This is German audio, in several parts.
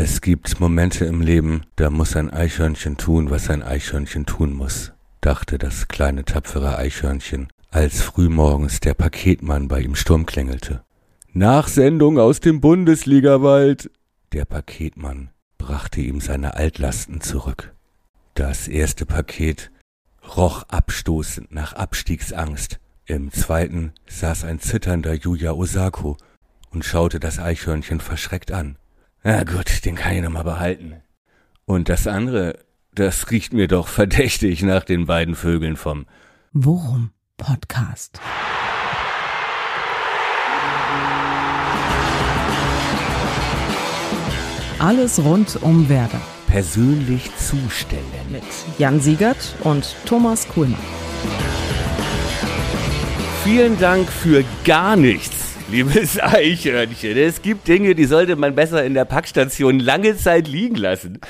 Es gibt Momente im Leben, da muss ein Eichhörnchen tun, was ein Eichhörnchen tun muss, dachte das kleine tapfere Eichhörnchen, als frühmorgens der Paketmann bei ihm Sturm klingelte. Nachsendung aus dem Bundesligawald. Der Paketmann brachte ihm seine Altlasten zurück. Das erste Paket roch abstoßend nach Abstiegsangst. Im zweiten saß ein zitternder Yuya Osako und schaute das Eichhörnchen verschreckt an. Na gut, den kann ich noch mal behalten. Und das andere, das riecht mir doch verdächtig nach den beiden Vögeln vom Worum Podcast. Alles rund um Werder. persönlich zustellen. Mit Jan Siegert und Thomas Kuhlmann. Vielen Dank für gar nichts, liebes Eichhörnchen. Es gibt Dinge, die sollte man besser in der Packstation lange Zeit liegen lassen.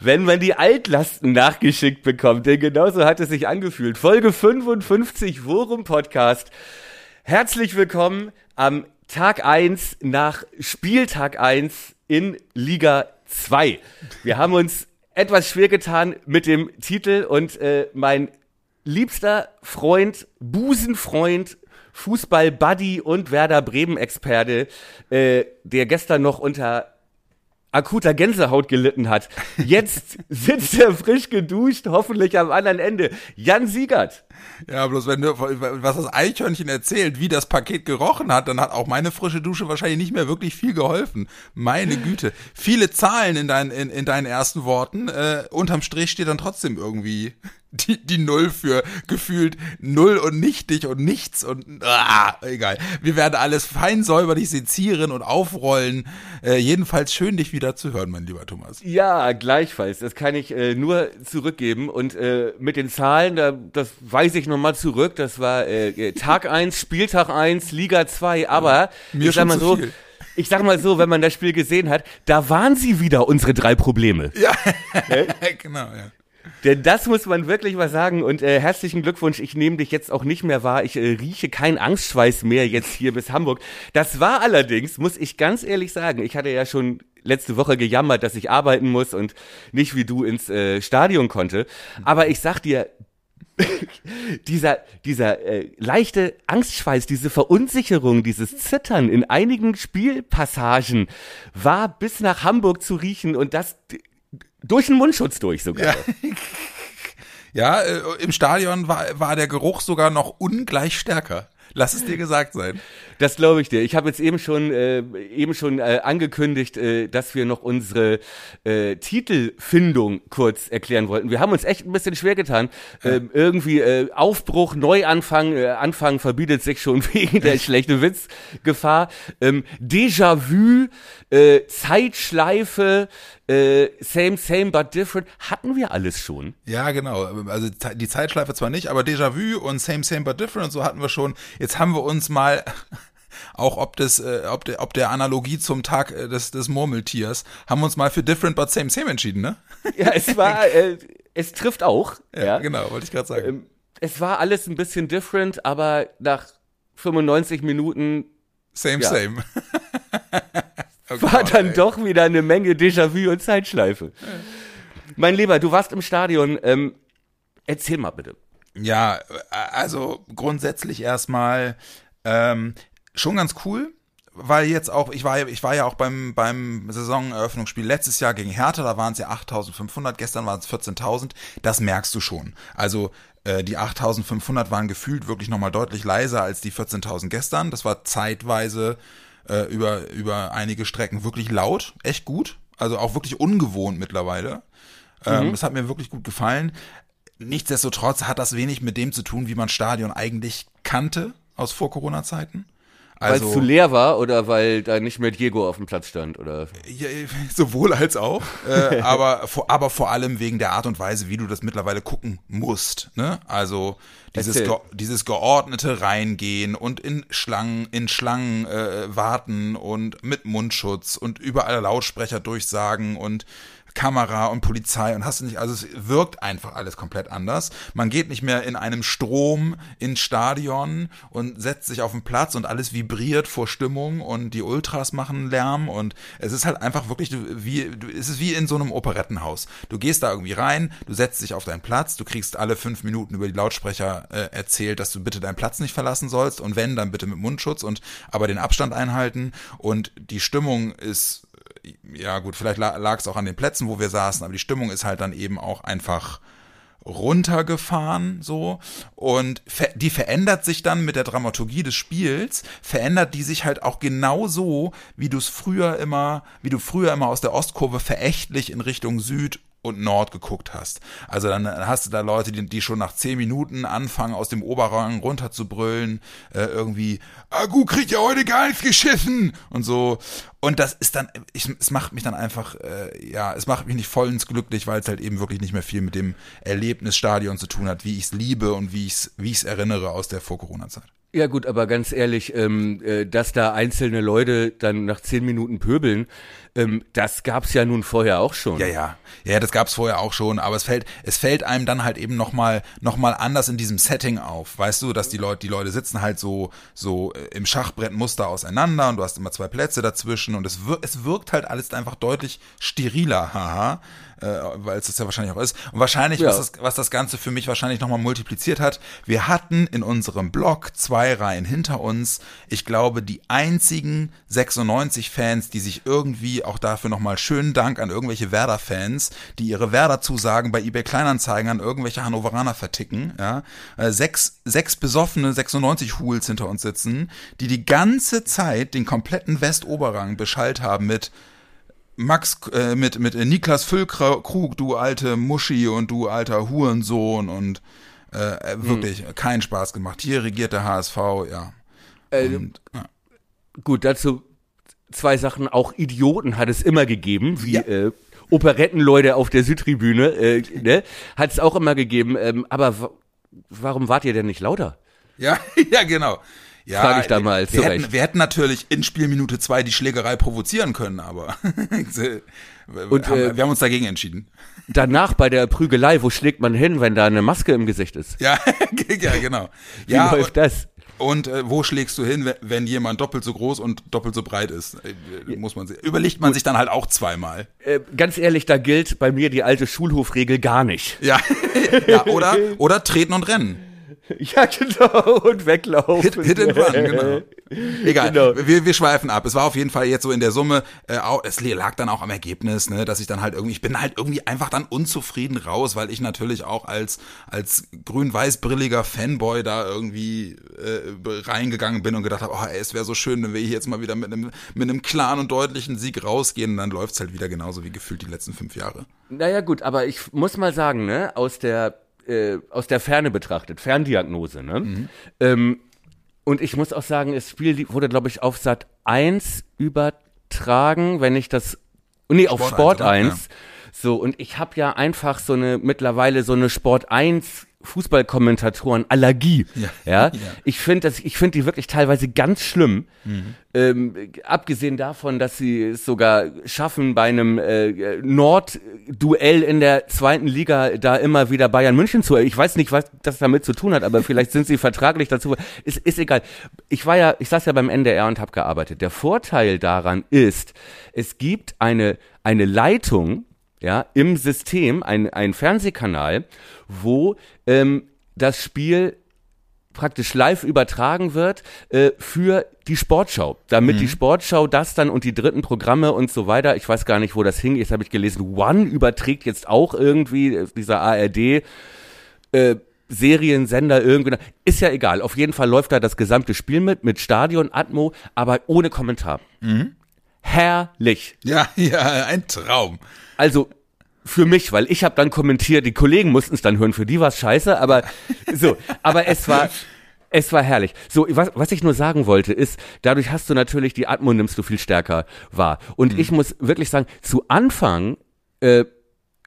Wenn man die Altlasten nachgeschickt bekommt, denn genauso hat es sich angefühlt. Folge 55 Worum Podcast. Herzlich willkommen am Tag 1 nach Spieltag 1 in Liga 2. Wir haben uns etwas schwer getan mit dem Titel und äh, mein liebster Freund, Busenfreund, Fußball-Buddy und Werder Bremen-Experte, äh, der gestern noch unter akuter Gänsehaut gelitten hat. Jetzt sitzt er frisch geduscht, hoffentlich am anderen Ende. Jan Siegert. Ja, bloß wenn du, was das Eichhörnchen erzählt, wie das Paket gerochen hat, dann hat auch meine frische Dusche wahrscheinlich nicht mehr wirklich viel geholfen. Meine Güte. Viele Zahlen in, dein, in, in deinen ersten Worten. Äh, unterm Strich steht dann trotzdem irgendwie die, die Null für gefühlt Null und nichtig und nichts und ah, egal. Wir werden alles fein säuberlich sezieren und aufrollen. Äh, jedenfalls schön, dich wieder zu hören, mein lieber Thomas. Ja, gleichfalls. Das kann ich äh, nur zurückgeben. Und äh, mit den Zahlen, da, das weise ich nochmal zurück. Das war äh, Tag 1, Spieltag 1, Liga 2. Aber Mir ich sag mal so, viel. ich sag mal so, wenn man das Spiel gesehen hat, da waren sie wieder, unsere drei Probleme. Ja, genau, ja. Denn das muss man wirklich mal sagen. Und äh, herzlichen Glückwunsch, ich nehme dich jetzt auch nicht mehr wahr. Ich äh, rieche keinen Angstschweiß mehr jetzt hier bis Hamburg. Das war allerdings, muss ich ganz ehrlich sagen, ich hatte ja schon letzte Woche gejammert, dass ich arbeiten muss und nicht wie du ins äh, Stadion konnte. Aber ich sag dir, dieser, dieser äh, leichte Angstschweiß, diese Verunsicherung, dieses Zittern in einigen Spielpassagen war bis nach Hamburg zu riechen und das durch den Mundschutz durch sogar. Ja. Ja, äh, im Stadion war, war der Geruch sogar noch ungleich stärker. Lass es dir gesagt sein. Das glaube ich dir. Ich habe jetzt eben schon äh, eben schon äh, angekündigt, äh, dass wir noch unsere äh, Titelfindung kurz erklären wollten. Wir haben uns echt ein bisschen schwer getan. Ähm, irgendwie äh, Aufbruch, Neuanfang, äh, Anfang verbietet sich schon wegen der schlechte Witzgefahr. Ähm, Déjà-vu, äh, Zeitschleife, äh, same, same but different, hatten wir alles schon. Ja, genau. Also die Zeitschleife zwar nicht, aber Déjà-vu und Same, Same, but Different und so hatten wir schon. Jetzt haben wir uns mal, auch ob, des, äh, ob, der, ob der Analogie zum Tag äh, des, des Murmeltiers, haben wir uns mal für Different but Same, Same entschieden, ne? Ja, es war, äh, es trifft auch. Ja, genau, wollte ich gerade sagen. Ähm, es war alles ein bisschen different, aber nach 95 Minuten same, ja. same. Oh war Gott, dann ey. doch wieder eine Menge Déjà-vu und Zeitschleife. Mein Lieber, du warst im Stadion. Ähm, erzähl mal bitte. Ja, äh, also grundsätzlich erstmal ähm, schon ganz cool, weil jetzt auch, ich war, ja- ich war ja auch beim, beim Saisoneröffnungsspiel letztes Jahr gegen Hertha, da waren es ja 8.500, gestern waren es 14.000, das merkst du schon. Also äh, die 8.500 waren gefühlt wirklich nochmal deutlich leiser als die 14.000 gestern, das war zeitweise äh, über, über einige Strecken wirklich laut, echt gut, also auch wirklich ungewohnt mittlerweile. Ähm, Das hat mir wirklich gut gefallen. Nichtsdestotrotz hat das wenig mit dem zu tun, wie man Stadion eigentlich kannte aus Vor-Corona-Zeiten. Weil Also es zu leer war oder weil da nicht mehr Diego auf dem Platz stand? Oder? ja, sowohl als auch, äh, aber, vor, aber vor allem wegen der Art und Weise, wie du das mittlerweile gucken musst. Ne? Also Dieses, ge dieses geordnete Reingehen und in Schlangen, in Schlangen äh, warten und mit Mundschutz und überall Lautsprecher durchsagen und Kamera und Polizei und hast du nicht, also es wirkt einfach alles komplett anders. Man geht nicht mehr in einem Strom ins Stadion und setzt sich auf den Platz und alles vibriert vor Stimmung und die Ultras machen Lärm und es ist halt einfach wirklich wie, es ist wie in so einem Operettenhaus. Du gehst da irgendwie rein, du setzt dich auf deinen Platz, du kriegst alle fünf Minuten über die Lautsprecher äh, erzählt, dass du bitte deinen Platz nicht verlassen sollst und wenn, dann bitte mit Mundschutz und aber den Abstand einhalten und die Stimmung ist ja gut, vielleicht lag es auch an den Plätzen, wo wir saßen, aber die Stimmung ist halt dann eben auch einfach runtergefahren so. Und ver die verändert sich dann mit der Dramaturgie des Spiels verändert die sich halt auch genauso wie du es früher immer wie du früher immer aus der Ostkurve verächtlich in Richtung Süd und Nord geguckt hast. Also dann hast du da Leute, die, die schon nach zehn Minuten anfangen, aus dem Oberrang runter zu brüllen, äh, irgendwie, Agu kriegt ja heute gar nichts geschissen und so. Und das ist dann, ich, es macht mich dann einfach, äh, ja, es macht mich nicht vollends glücklich, weil es halt eben wirklich nicht mehr viel mit dem Erlebnisstadion zu tun hat, wie ich es liebe und wie ich es wie ich's erinnere aus der Vor-Corona-Zeit. Ja gut, aber ganz ehrlich, ähm, äh, dass da einzelne Leute dann nach zehn Minuten pöbeln, ähm, das gab's ja nun vorher auch schon. Ja, ja, ja, das gab's vorher auch schon, aber es fällt, es fällt einem dann halt eben noch mal, noch mal anders in diesem Setting auf, weißt du, dass die Leute, die Leute sitzen halt so, so äh, im Schachbrettmuster auseinander und du hast immer zwei Plätze dazwischen und es wirkt, es wirkt halt alles einfach deutlich steriler, haha äh, weil es das ja wahrscheinlich auch ist. Und wahrscheinlich, Ja. was, das, was das Ganze für mich wahrscheinlich nochmal multipliziert hat, wir hatten in unserem Blog zwei Reihen hinter uns, ich glaube, die einzigen 96 Fans, die sich irgendwie auch dafür nochmal schönen Dank an irgendwelche Werder-Fans, die ihre Werder-Zusagen bei eBay Kleinanzeigen an irgendwelche Hannoveraner verticken, ja. Äh, sechs, sechs besoffene 96 Hools hinter uns sitzen, die die ganze Zeit den kompletten Westoberrang beschallt haben mit Max äh, mit mit Niklas Füllkrug, du alte Muschi und du alter Hurensohn und äh, äh, wirklich keinen Spaß gemacht. Hier regiert der HSV, ja. Äh, und, ja. Gut, dazu zwei Sachen. Auch Idioten hat es immer gegeben, wie Ja. äh, Operettenleute auf der Südtribüne. Äh, ne? Hat es auch immer gegeben. Ähm, aber wa warum wart ihr denn nicht lauter? ja, ja, genau. Ja, Frag ich da mal wir hätten, wir hätten natürlich in Spielminute zwei die Schlägerei provozieren können, aber wir, Und, haben, äh, wir haben uns dagegen entschieden. Danach bei der Prügelei, wo schlägt man hin, wenn da eine Maske im Gesicht ist? Ja, ja, genau. Wie ja, läuft das? Und äh, wo schlägst du hin, wenn, jemand doppelt so groß und doppelt so breit ist? Äh, muss man sich, überlegt man sich dann halt auch zweimal. Äh, ganz ehrlich, da gilt bei mir die alte Schulhofregel gar nicht. Ja, ja oder, oder treten und rennen. Ja, genau, und weglaufen. Hit, hit and run, genau. Egal, Genau. wir, wir schweifen ab. Es war auf jeden Fall jetzt so in der Summe, äh, auch, es lag dann auch am Ergebnis, ne, dass ich dann halt irgendwie, ich bin halt irgendwie einfach dann unzufrieden raus, weil ich natürlich auch als, als grün-weiß-brilliger Fanboy da irgendwie äh, reingegangen bin und gedacht habe, oh, ey, es wäre so schön, wenn wir hier jetzt mal wieder mit einem, mit einem klaren und deutlichen Sieg rausgehen und dann läuft's halt wieder genauso wie gefühlt die letzten fünf Jahre. Naja, gut, aber ich muss mal sagen, ne, aus der, äh, aus der Ferne betrachtet, Ferndiagnose, ne? Ähm, und ich muss auch sagen, das Spiel wurde, glaube ich, auf Sat 1 übertragen, wenn ich das. Nee, auf Sport Sport 1, 1. oder? So, und ich habe ja einfach so eine, mittlerweile so eine Sport 1 Fußballkommentatoren Allergie. Ja. Ja. Ja. Ich finde das, ich finde die wirklich teilweise ganz schlimm. Mhm. Ähm, abgesehen davon, dass sie es sogar schaffen, bei einem äh, Nord-Duell in der zweiten Liga da immer wieder Bayern München zu. Ich weiß nicht, was das damit zu tun hat, aber vielleicht sind sie vertraglich dazu. Ist, ist egal. Ich war ja, ich saß ja beim NDR und habe gearbeitet. Der Vorteil daran ist, es gibt eine eine Leitung, ja, im System, ein, ein Fernsehkanal, wo ähm, das Spiel praktisch live übertragen wird äh, für die Sportschau, damit die Sportschau das dann und die dritten Programme und so weiter, ich weiß gar nicht, wo das hing, jetzt habe ich gelesen, One überträgt jetzt auch irgendwie, äh, dieser ARD, äh, Seriensender irgendwie, ist ja egal, auf jeden Fall läuft da das gesamte Spiel mit, mit Stadion, Atmo, aber ohne Kommentar. Herrlich. Ja, ja, ein Traum. Also für mich, weil ich habe dann kommentiert, die Kollegen mussten es dann hören, für die war es scheiße, aber so, aber es war es war herrlich. So, was, was ich nur sagen wollte, ist, dadurch hast du natürlich die Atmo nimmst du viel stärker wahr. Und ich muss wirklich sagen, zu Anfang äh,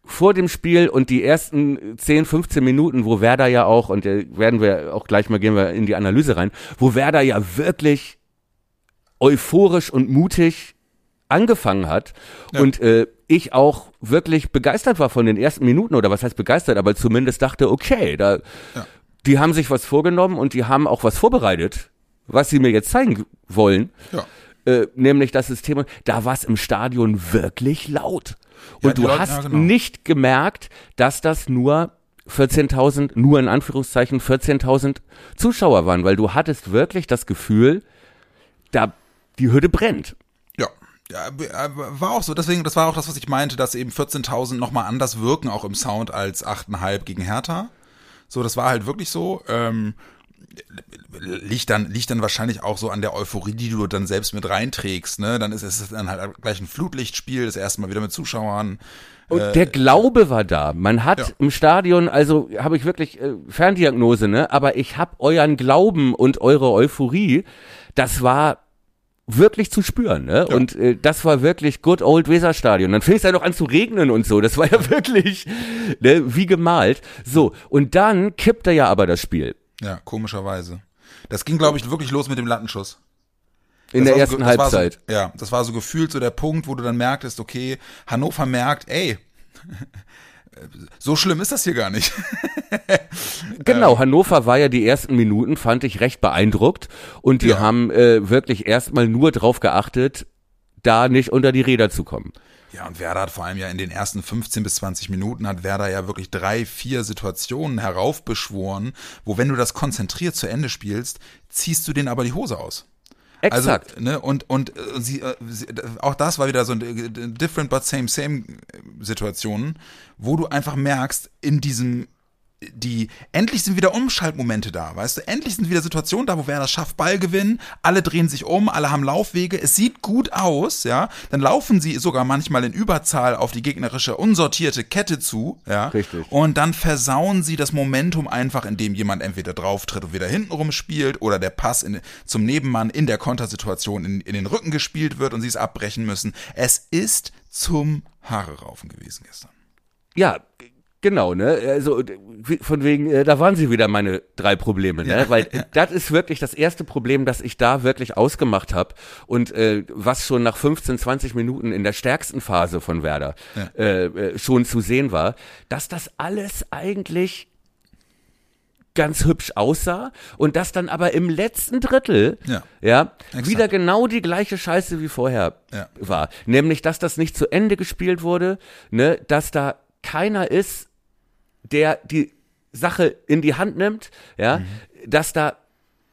vor dem Spiel und die ersten 10, 15 Minuten, wo Werder ja auch, und da werden wir auch gleich mal gehen wir in die Analyse rein, wo Werder ja wirklich euphorisch und mutig angefangen hat Ja. und äh, ich auch wirklich begeistert war von den ersten Minuten oder was heißt begeistert, aber zumindest dachte, okay, da Ja. die haben sich was vorgenommen und die haben auch was vorbereitet, was sie mir jetzt zeigen wollen. Ja. Äh, nämlich das System, da war es im Stadion wirklich laut. Und Ja, du Leute- hast genau. nicht gemerkt, dass das nur 14.000, nur in Anführungszeichen 14.000 Zuschauer waren, weil du hattest wirklich das Gefühl, da die Hütte brennt. Ja. Äh, war auch so. Deswegen, das war auch das, was ich meinte, dass eben 14.000 nochmal anders wirken, auch im Sound, als 8,5 gegen Hertha. So, das war halt wirklich so. Ähm, liegt dann, liegt dann wahrscheinlich auch so an der Euphorie, die du dann selbst mit reinträgst, ne? Dann ist es dann halt gleich ein Flutlichtspiel, das erste Mal wieder mit Zuschauern. Und der Glaube war da. Man hat ja. im Stadion, also habe ich wirklich äh, Ferndiagnose, ne? Aber ich habe euren Glauben und eure Euphorie, das war wirklich zu spüren, ne? Ja. Und äh, das war wirklich good old Weserstadion. Dann fing es ja noch an zu regnen und so. Das war ja wirklich ne, wie gemalt. So und dann kippte ja aber das Spiel Ja, komischerweise. Das ging, glaube ich, wirklich los mit dem Lattenschuss. in Das der so, ersten war Halbzeit. So, ja, das war so gefühlt so der Punkt, wo du dann merktest, okay, Hannover merkt, ey, so schlimm ist das hier gar nicht. Genau, Hannover war ja die ersten Minuten, fand ich recht beeindruckt. Und die Ja. haben äh, wirklich erstmal nur drauf geachtet, da nicht unter die Räder zu kommen. Ja, und Werder hat vor allem ja in den ersten 15 bis 20 Minuten hat Werder ja wirklich drei, vier Situationen heraufbeschworen, wo wenn du das konzentriert zu Ende spielst, ziehst du denen aber die Hose aus. Exakt. Also, ne, und, und äh, sie, äh, sie, auch das war wieder so eine äh, different but same same äh, Situationen, wo du einfach merkst, in diesem die endlich sind wieder Umschaltmomente da, weißt du? Endlich sind wieder Situationen da, wo wer das schafft, Ball gewinnen, alle drehen sich um, alle haben Laufwege, es sieht gut aus, ja? Dann laufen sie sogar manchmal in Überzahl auf die gegnerische unsortierte Kette zu, ja? Richtig. Und dann versauen sie das Momentum einfach, indem jemand entweder drauf tritt und wieder hintenrum spielt oder der Pass in, zum Nebenmann in der Kontersituation in, in den Rücken gespielt wird und sie es abbrechen müssen. Es ist zum Haare raufen gewesen gestern. Ja, genau, ne? Also von wegen, äh, da waren sie wieder meine drei Probleme, ne? Weil äh, das ist wirklich das erste Problem, das ich da wirklich ausgemacht habe und äh, was schon nach 15, 20 Minuten in der stärksten Phase von Werder äh, äh, schon zu sehen war, dass das alles eigentlich ganz hübsch aussah und das dann aber im letzten Drittel Ja. ja wieder genau die gleiche Scheiße wie vorher Ja. war, nämlich dass das nicht zu Ende gespielt wurde, ne, dass da keiner ist, der die Sache in die Hand nimmt, ja, Mhm. dass da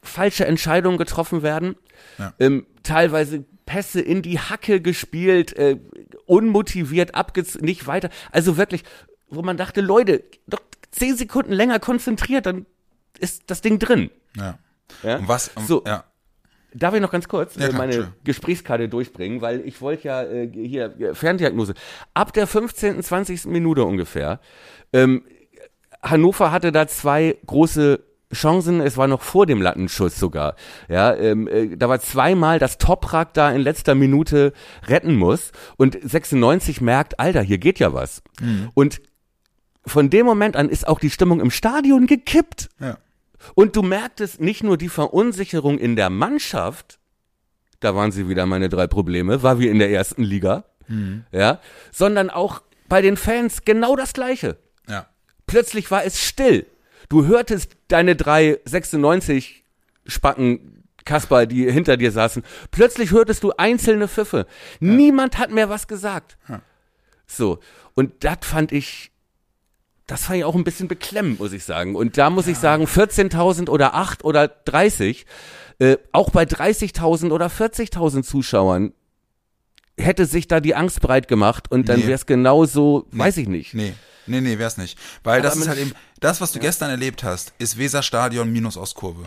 falsche Entscheidungen getroffen werden, Ja. ähm, teilweise Pässe in die Hacke gespielt, äh, unmotiviert abgez nicht weiter, also wirklich, wo man dachte, Leute, doch zehn Sekunden länger konzentriert, dann ist das Ding drin. Ja. Ja? Und was? So. Ja. Darf ich noch ganz kurz Ja, äh, klar, meine Entschuldigung. Gesprächskarte durchbringen, weil ich wollte ja äh, hier äh, Ferndiagnose. Ab der 15., 20. Minute ungefähr. Ähm, Hannover hatte da zwei große Chancen, es war noch vor dem Lattenschuss sogar. Ja, ähm, äh, da war zweimal, dass Toprak da in letzter Minute retten muss und 96 merkt, Alter, hier geht ja was. Mhm. Und von dem Moment an ist auch die Stimmung im Stadion gekippt. Ja. Und du merktest nicht nur die Verunsicherung in der Mannschaft, da waren sie wieder meine drei Probleme, war wie in der ersten Liga, ja, sondern auch bei den Fans genau das Gleiche. Ja. Plötzlich war es still. Du hörtest deine drei 96 Spacken Kasper, die hinter dir saßen. Plötzlich hörtest du einzelne Pfiffe. Niemand hat mehr was gesagt. So. Und das fand ich, das fand ich auch ein bisschen beklemmend, muss ich sagen. Und da muss ich sagen, 14.000 oder 8 oder 30, äh, auch bei 30.000 oder 40.000 Zuschauern hätte sich da die Angst breit gemacht und dann Nee. wäre es genauso, weiß ich nicht. Nee, nee, nee, wär's nicht. Weil Aber das ist halt eben, das, was du gestern erlebt hast, ist Weserstadion minus Ostkurve.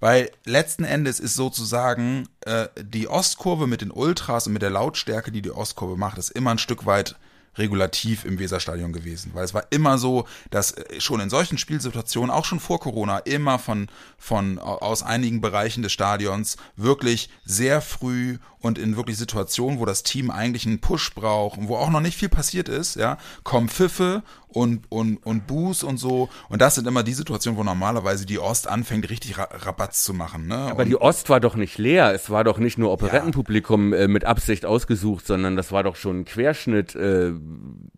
Weil letzten Endes ist sozusagen äh, die Ostkurve mit den Ultras und mit der Lautstärke, die die Ostkurve macht, ist immer ein Stück weit regulativ im Weserstadion gewesen. Weil es war immer so, dass äh, schon in solchen Spielsituationen, auch schon vor Corona, immer von, von aus einigen Bereichen des Stadions wirklich sehr früh und in wirklich Situationen, wo das Team eigentlich einen Push braucht und wo auch noch nicht viel passiert ist, ja, kommen Pfiffe und, und, und Boos und so. Und das sind immer die Situationen, wo normalerweise die Ost anfängt, richtig Ra Rabatz zu machen. Ne? Aber und, die Ost war doch nicht leer. Es war doch nicht nur Operettenpublikum äh, mit Absicht ausgesucht, sondern das war doch schon ein Querschnitt. Äh,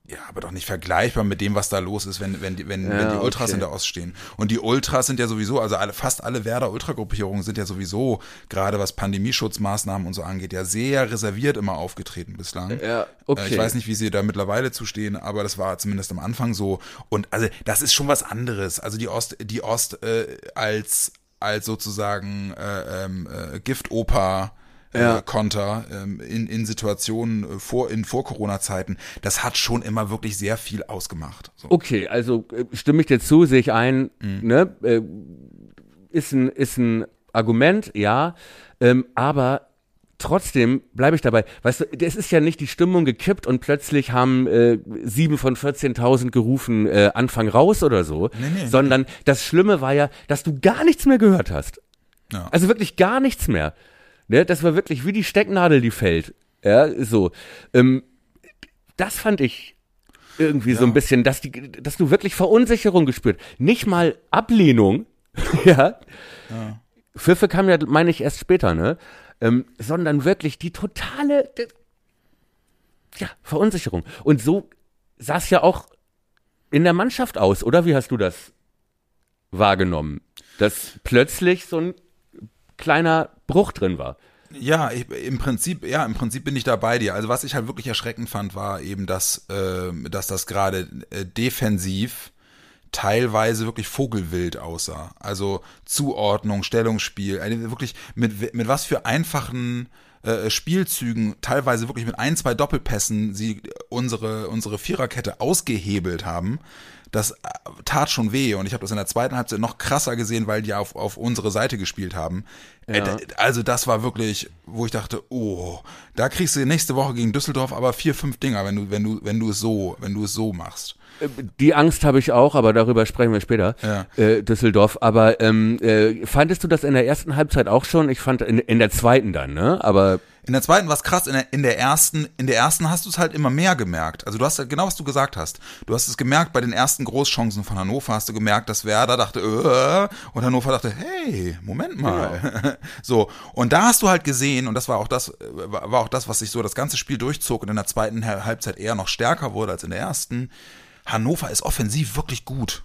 ja, aber doch nicht vergleichbar mit dem, was da los ist, wenn, wenn, die, wenn, Ja, wenn die Ultras okay. in der Ost stehen. Und die Ultras sind ja sowieso, also alle, fast alle Werder-Ultragruppierungen sind ja sowieso, gerade was Pandemieschutzmaßnahmen und so angeht, ja sehr reserviert immer aufgetreten bislang. Ja, Äh, okay. Ich weiß nicht, wie sie da mittlerweile zustehen, aber das war zumindest am Anfang so. Und also das ist schon was anderes. Also die Ost, die Ost äh, als als sozusagen äh, ähm, äh, Giftoper äh, Ja. Konter ähm, in, in Situationen äh, vor in vor Corona Zeiten, das hat schon immer wirklich sehr viel ausgemacht. So. Okay, also äh, stimme ich dir zu, sehe ich ein, Mhm. ne, äh, ist ein, ist ein Argument, ja, ähm, aber trotzdem bleibe ich dabei. Weißt du, es ist ja nicht die Stimmung gekippt und plötzlich haben äh, sieben von 14.000 gerufen, äh, Anfang raus oder so, Nee, nee, sondern das Schlimme war ja, dass du gar nichts mehr gehört hast. Ja. Also wirklich gar nichts mehr. Ne, das war wirklich wie die Stecknadel, die fällt. Ja, so. Ähm, das fand ich irgendwie so ein bisschen, dass, die, dass du wirklich Verunsicherung gespürt. Nicht mal Ablehnung, ja. Pfiffe kam ja, meine ich, erst später, ne? Ähm, sondern wirklich die totale, ja, Verunsicherung. Und so sah es ja auch in der Mannschaft aus, oder? Wie hast du das wahrgenommen? Dass plötzlich so ein kleiner Bruch drin war. Ja, ich, im Prinzip, ja, im Prinzip bin ich da bei dir. Also was ich halt wirklich erschreckend fand, war eben, dass, äh, dass das gerade äh, defensiv teilweise wirklich vogelwild aussah. Also Zuordnung, Stellungsspiel, eine wirklich mit, mit was für einfachen äh, Spielzügen, teilweise wirklich mit ein, zwei Doppelpässen sie unsere, unsere Viererkette ausgehebelt haben. Das äh, tat schon weh und ich habe das in der zweiten Halbzeit noch krasser gesehen, weil die auf, auf unsere Seite gespielt haben. Äh, Ja. Also das war wirklich, wo ich dachte, oh, da kriegst du nächste Woche gegen Düsseldorf aber vier, fünf Dinger, wenn du, wenn du, wenn du es so, wenn du es so machst. Die Angst habe ich auch, aber darüber sprechen wir später. Ja. Äh, Düsseldorf. Aber ähm, äh, fandest du das in der ersten Halbzeit auch schon? Ich fand in, in der zweiten dann, ne? Aber In der zweiten war es krass, in der, in der ersten, in der ersten hast du es halt immer mehr gemerkt. Also du hast halt genau, was du gesagt hast. Du hast es gemerkt, bei den ersten Großchancen von Hannover hast du gemerkt, dass Werder dachte, äh, und Hannover dachte, hey, Moment mal. so, und da hast du halt gesehen, und das war auch das, war auch das, was sich so das ganze Spiel durchzog und in der zweiten Hal- Halbzeit eher noch stärker wurde als in der ersten. Hannover ist offensiv wirklich gut.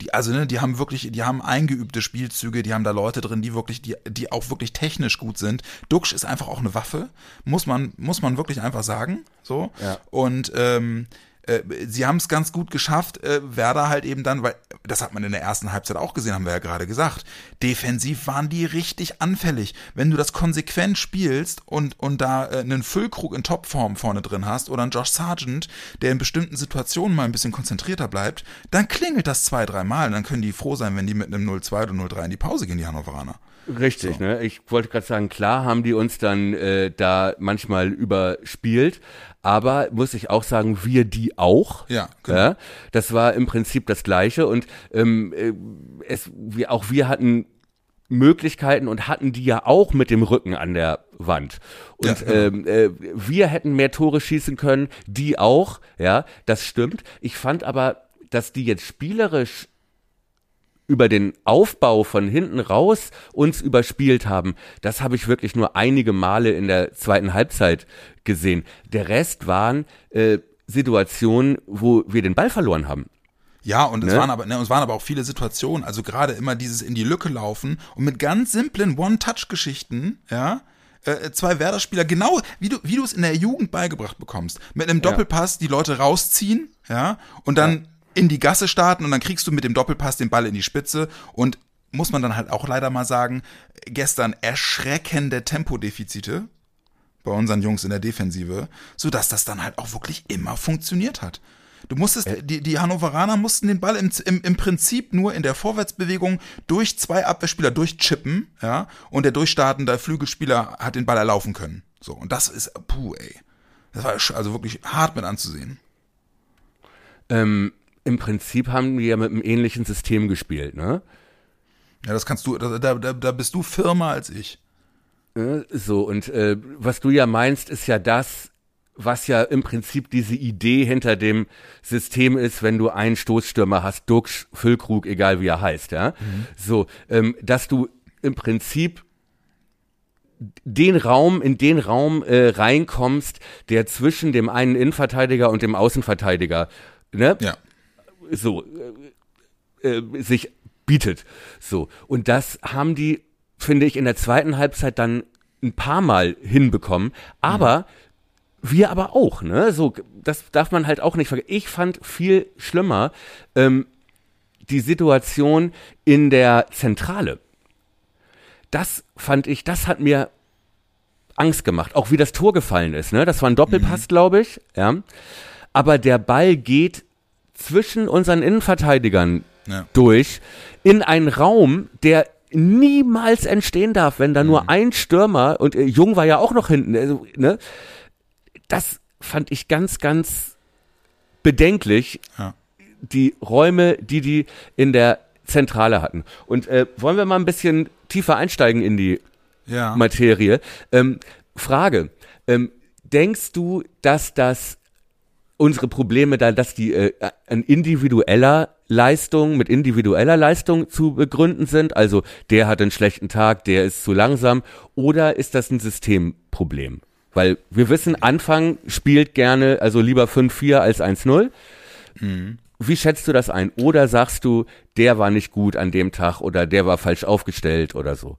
Die, also, ne, die haben wirklich, die haben eingeübte Spielzüge, die haben da Leute drin, die wirklich, die, die auch wirklich technisch gut sind. Duxch ist einfach auch eine Waffe, muss man, muss man wirklich einfach sagen. So. Ja. Und ähm, äh, sie haben es ganz gut geschafft, äh, Werder halt eben dann, weil das hat man in der ersten Halbzeit auch gesehen, haben wir ja gerade gesagt. Defensiv waren die richtig anfällig. Wenn du das konsequent spielst und, und da äh, einen Füllkrug in Topform vorne drin hast oder einen Josh Sargent, der in bestimmten Situationen mal ein bisschen konzentrierter bleibt, dann klingelt das zwei, dreimal und dann können die froh sein, wenn die mit einem 0-2 oder 0-3 in die Pause gehen, die Hannoveraner. Richtig, ne? Ich wollte gerade sagen, klar haben die uns dann äh, da manchmal überspielt, aber muss ich auch sagen, wir die auch. Ja, genau. ja das war im Prinzip das Gleiche und ähm, äh, es, wir, auch wir hatten Möglichkeiten und hatten die ja auch mit dem Rücken an der Wand. Und Ja, genau. ähm, äh, wir hätten mehr Tore schießen können, die auch, ja, das stimmt. Ich fand aber, dass die jetzt spielerisch über den Aufbau von hinten raus uns überspielt haben, das habe ich wirklich nur einige Male in der zweiten Halbzeit gesehen. Der Rest waren äh, Situationen, wo wir den Ball verloren haben. Ja, und es Ne? waren aber, ne, es waren aber auch viele Situationen, also gerade immer dieses in die Lücke laufen und mit ganz simplen One-Touch-Geschichten, ja, äh, zwei Werder-Spieler, genau wie du, wie du es in der Jugend beigebracht bekommst. Mit einem Doppelpass die Leute rausziehen, ja, und dann in die Gasse starten und dann kriegst du mit dem Doppelpass den Ball in die Spitze und muss man dann halt auch leider mal sagen, gestern erschreckende Tempodefizite bei unseren Jungs in der Defensive, so dass das dann halt auch wirklich immer funktioniert hat. Du musstest, die, die Hannoveraner mussten den Ball im, im, im Prinzip nur in der Vorwärtsbewegung durch zwei Abwehrspieler durchchippen, ja, und der durchstartende Flügelspieler hat den Ball erlaufen können. So, und das ist, puh, ey. Das war also wirklich hart mit anzusehen. Ähm, Im Prinzip haben die ja mit einem ähnlichen System gespielt, ne? Ja, das kannst du, da, da, da bist du firmer als ich. Äh, So, und äh, was du ja meinst, ist ja das, was ja im Prinzip diese Idee hinter dem System ist, wenn du einen Stoßstürmer hast, Duxch, Füllkrug, egal wie er heißt, ja. So, ähm, dass du im Prinzip den Raum, in den Raum äh, reinkommst, der zwischen dem einen Innenverteidiger und dem Außenverteidiger, ne? Ja. So äh, äh, sich bietet. So und das haben die, finde ich, in der zweiten Halbzeit dann ein paar Mal hinbekommen. Aber wir aber auch, ne? So das darf man halt auch nicht vergessen. Ich fand viel schlimmer ähm, die Situation in der Zentrale. Das fand ich, das hat mir Angst gemacht. Auch wie das Tor gefallen ist, ne? Das war ein Doppelpass, glaube ich, ja. Aber der Ball geht zwischen unseren Innenverteidigern Ja. durch in einen Raum, der niemals entstehen darf, wenn da nur ein Stürmer und äh, Jung war ja auch noch hinten, also, ne? Das fand ich ganz, ganz bedenklich, Ja. die Räume, die die in der Zentrale hatten. Und äh, wollen wir mal ein bisschen tiefer einsteigen in die Ja. Materie. Ähm, Frage, ähm, denkst du, dass das unsere Probleme da, dass die äh, an individueller Leistung, mit individueller Leistung zu begründen sind? Also der hat einen schlechten Tag, der ist zu langsam, oder ist das ein Systemproblem? Weil wir wissen, Anfang spielt gerne, also lieber 5-4 als 1-0. Wie schätzt du das ein? Oder sagst du, der war nicht gut an dem Tag oder der war falsch aufgestellt oder so?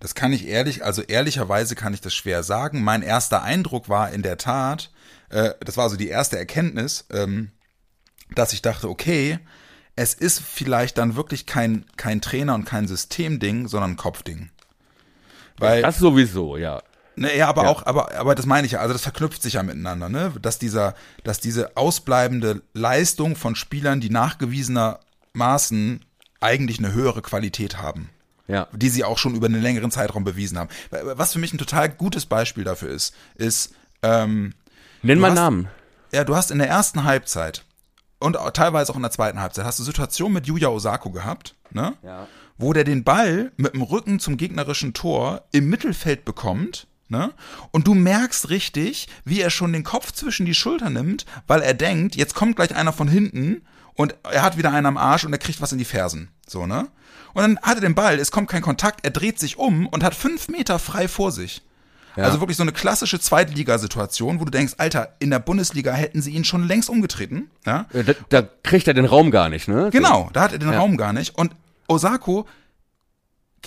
Das kann ich ehrlich, also ehrlicherweise kann ich das schwer sagen. Mein erster Eindruck war in der Tat, äh, das war so die erste Erkenntnis, ähm, dass ich dachte, okay, es ist vielleicht dann wirklich kein, kein Trainer und kein Systemding, sondern ein Kopfding. Weil, Das sowieso, ja. Ne, ja, aber Ja. auch, aber, aber das meine ich ja, also das verknüpft sich ja miteinander, ne? Dass dieser, dass diese ausbleibende Leistung von Spielern, die nachgewiesenermaßen eigentlich eine höhere Qualität haben, Ja. die sie auch schon über einen längeren Zeitraum bewiesen haben. Was für mich ein total gutes Beispiel dafür ist, ist, ähm, Nenn mal hast- Namen. ja, du hast in der ersten Halbzeit und teilweise auch in der zweiten Halbzeit hast du Situationen mit Yuya Osako gehabt, ne? Ja. Wo der den Ball mit dem Rücken zum gegnerischen Tor im Mittelfeld bekommt, ne? Und du merkst richtig, wie er schon den Kopf zwischen die Schultern nimmt, weil er denkt, jetzt kommt gleich einer von hinten und er hat wieder einen am Arsch und er kriegt was in die Fersen, so, ne? Und dann hat er den Ball, es kommt kein Kontakt, er dreht sich um und hat fünf Meter frei vor sich. Ja. Also wirklich so eine klassische Zweitligasituation, wo du denkst, Alter, in der Bundesliga hätten sie ihn schon längst umgetreten. Ja? Äh, Da, da kriegt er den Raum gar nicht, ne? Genau, da hat er den Ja. Raum gar nicht. Und Osako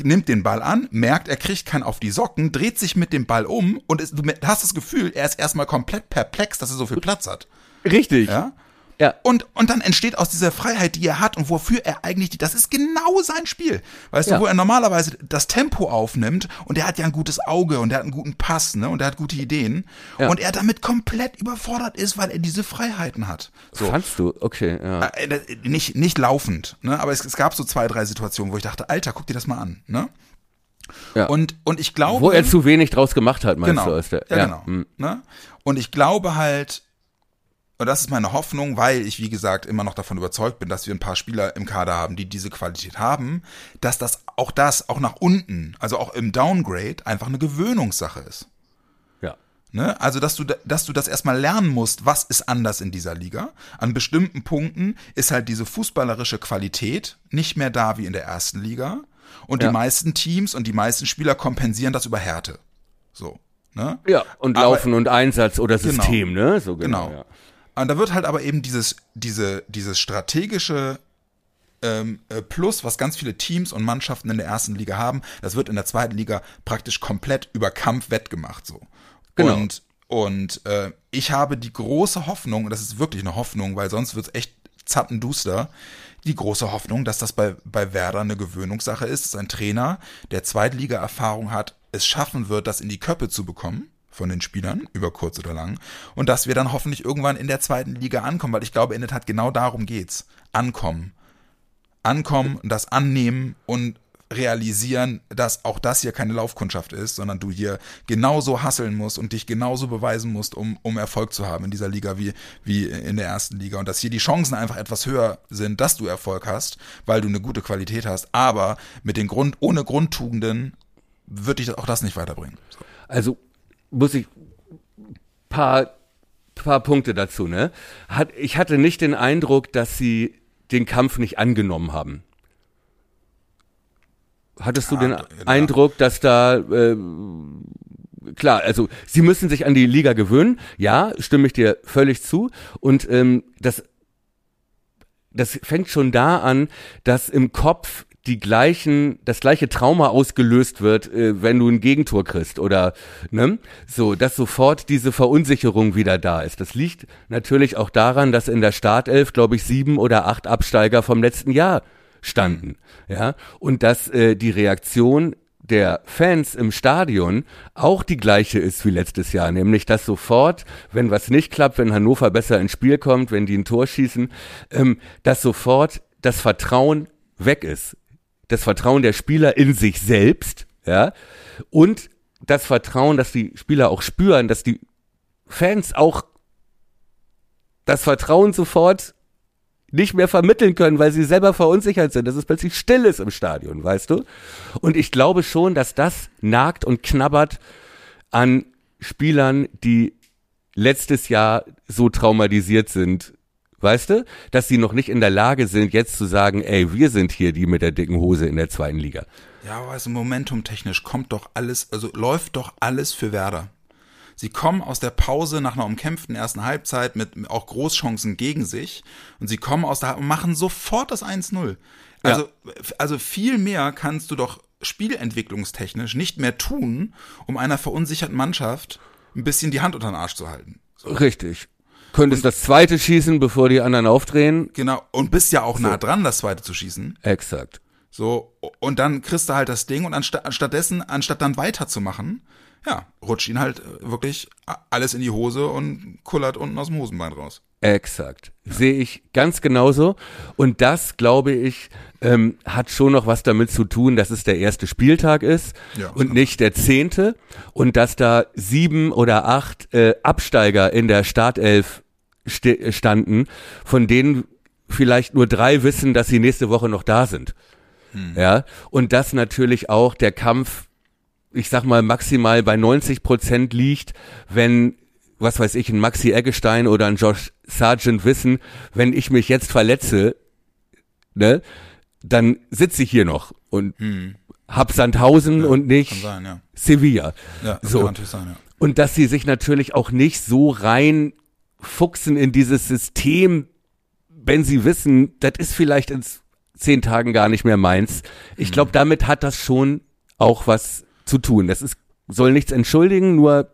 nimmt den Ball an, merkt, er kriegt keinen auf die Socken, dreht sich mit dem Ball um und ist, du hast das Gefühl, er ist erstmal komplett perplex, dass er so viel Platz hat. Richtig. Ja? Ja. Und, und dann entsteht aus dieser Freiheit, die er hat und wofür er eigentlich, die, das ist genau sein Spiel. Weißt Ja. du, wo er normalerweise das Tempo aufnimmt und er hat ja ein gutes Auge und er hat einen guten Pass, ne, und er hat gute Ideen. Ja. Und er damit komplett überfordert ist, weil er diese Freiheiten hat. So. Fandst du? Okay, ja. Äh, das- Nicht, nicht laufend, ne? aber es, es gab so zwei, drei Situationen, wo ich dachte, Alter, guck dir das mal an. Ne? ja. Und, und ich glaube. Wo er zu wenig draus gemacht hat, meinst genau, du? Der, ja, genau. hm. Ne? Und ich glaube halt, und das ist meine Hoffnung, weil ich, wie gesagt, immer noch davon überzeugt bin, dass wir ein paar Spieler im Kader haben, die diese Qualität haben, dass das auch das, auch nach unten, also auch im Downgrade, einfach eine Gewöhnungssache ist. ja. Ne? Also, dass du, da- dass du das erstmal lernen musst, was ist anders in dieser Liga. An bestimmten Punkten ist halt diese fußballerische Qualität nicht mehr da wie in der ersten Liga. Und Ja. die meisten Teams und die meisten Spieler kompensieren das über Härte. So. Ne? Ja, und Aber- Laufen und Einsatz oder Genau. System, ne? So genau. Genau. Ja. Und da wird halt aber eben dieses, diese, dieses strategische ähm, äh, Plus, was ganz viele Teams und Mannschaften in der ersten Liga haben, das wird in der zweiten Liga praktisch komplett über Kampf wettgemacht. So. Genau. Und, und äh, ich habe die große Hoffnung, und das ist wirklich eine Hoffnung, weil sonst wird's echt zappenduster, die große Hoffnung, dass das bei, bei Werder eine Gewöhnungssache ist, dass ein Trainer, der Zweitliga-Erfahrung hat, es schaffen wird, das in die Köpfe zu bekommen von den Spielern, über kurz oder lang, und dass wir dann hoffentlich irgendwann in der zweiten Liga ankommen, weil ich glaube, in der Tat genau darum geht's. Ankommen. Ankommen, das annehmen und realisieren, dass auch das hier keine Laufkundschaft ist, sondern du hier genauso hasseln musst und dich genauso beweisen musst, um, um Erfolg zu haben in dieser Liga wie, wie in der ersten Liga. Und dass hier die Chancen einfach etwas höher sind, dass du Erfolg hast, weil du eine gute Qualität hast, aber mit den Grund, ohne Grundtugenden wird dich auch das nicht weiterbringen. So. Also muss ich paar paar Punkte dazu, ne? Hat, ich hatte nicht den Eindruck, dass sie den Kampf nicht angenommen haben. Hattest du Ja, den ja. Eindruck, dass da äh, klar, also sie müssen sich an die Liga gewöhnen, ja, stimme ich dir völlig zu. Und ähm, das, das fängt schon da an, dass im Kopf die gleichen, das gleiche Trauma ausgelöst wird, äh, wenn du ein Gegentor kriegst oder ne, so, dass sofort diese Verunsicherung wieder da ist. Das liegt natürlich auch daran, dass in der Startelf, glaube ich, sieben oder acht Absteiger vom letzten Jahr standen, ja, und dass äh, die Reaktion der Fans im Stadion auch die gleiche ist wie letztes Jahr, nämlich dass sofort, wenn was nicht klappt, wenn Hannover besser ins Spiel kommt, wenn die ein Tor schießen, ähm, dass sofort das Vertrauen weg ist. Das Vertrauen der Spieler in sich selbst, ja, und das Vertrauen, dass die Spieler auch spüren, dass die Fans auch das Vertrauen sofort nicht mehr vermitteln können, weil sie selber verunsichert sind, dass es plötzlich still ist im Stadion, weißt du? Und ich glaube schon, dass das nagt und knabbert an Spielern, die letztes Jahr so traumatisiert sind, weißt du, dass sie noch nicht in der Lage sind, jetzt zu sagen, ey, wir sind hier die mit der dicken Hose in der zweiten Liga. Ja, aber also momentumtechnisch kommt doch alles, also läuft doch alles für Werder. Sie kommen aus der Pause nach einer umkämpften ersten Halbzeit mit auch Großchancen gegen sich und sie kommen aus der und machen sofort das 1-0. Also, also viel mehr kannst du doch spielentwicklungstechnisch nicht mehr tun, um einer verunsicherten Mannschaft ein bisschen die Hand unter den Arsch zu halten. Richtig. Könntest das zweite schießen, bevor die anderen aufdrehen? Genau. Und bist ja auch nah dran, das zweite zu schießen. Exakt. So, und dann kriegst du halt das Ding und anstatt, anstattdessen, anstatt dann weiterzumachen, ja, rutscht ihn halt äh, wirklich alles in die Hose und kullert unten aus dem Hosenbein raus. Exakt. Sehe ich ganz genauso. Und das, glaube ich, ähm, hat schon noch was damit zu tun, dass es der erste Spieltag ist Ja, und nicht der zehnte. Und dass da sieben oder acht äh, Absteiger in der Startelf sti- standen, von denen vielleicht nur drei wissen, dass sie nächste Woche noch da sind. Ja. Und dass natürlich auch der Kampf ich sag mal, maximal bei 90 Prozent liegt, wenn, was weiß ich, ein Maxi Eggestein oder ein Josh Sargent wissen, wenn ich mich jetzt verletze, ne, dann sitze ich hier noch und hab Sandhausen und nicht sein, ja. Sevilla. Ja, So. sein, ja. Und dass sie sich natürlich auch nicht so rein fuchsen in dieses System, wenn sie wissen, das ist vielleicht in zehn Tagen gar nicht mehr meins. Ich glaube, damit hat das schon auch was zu tun. Das ist, soll nichts entschuldigen, nur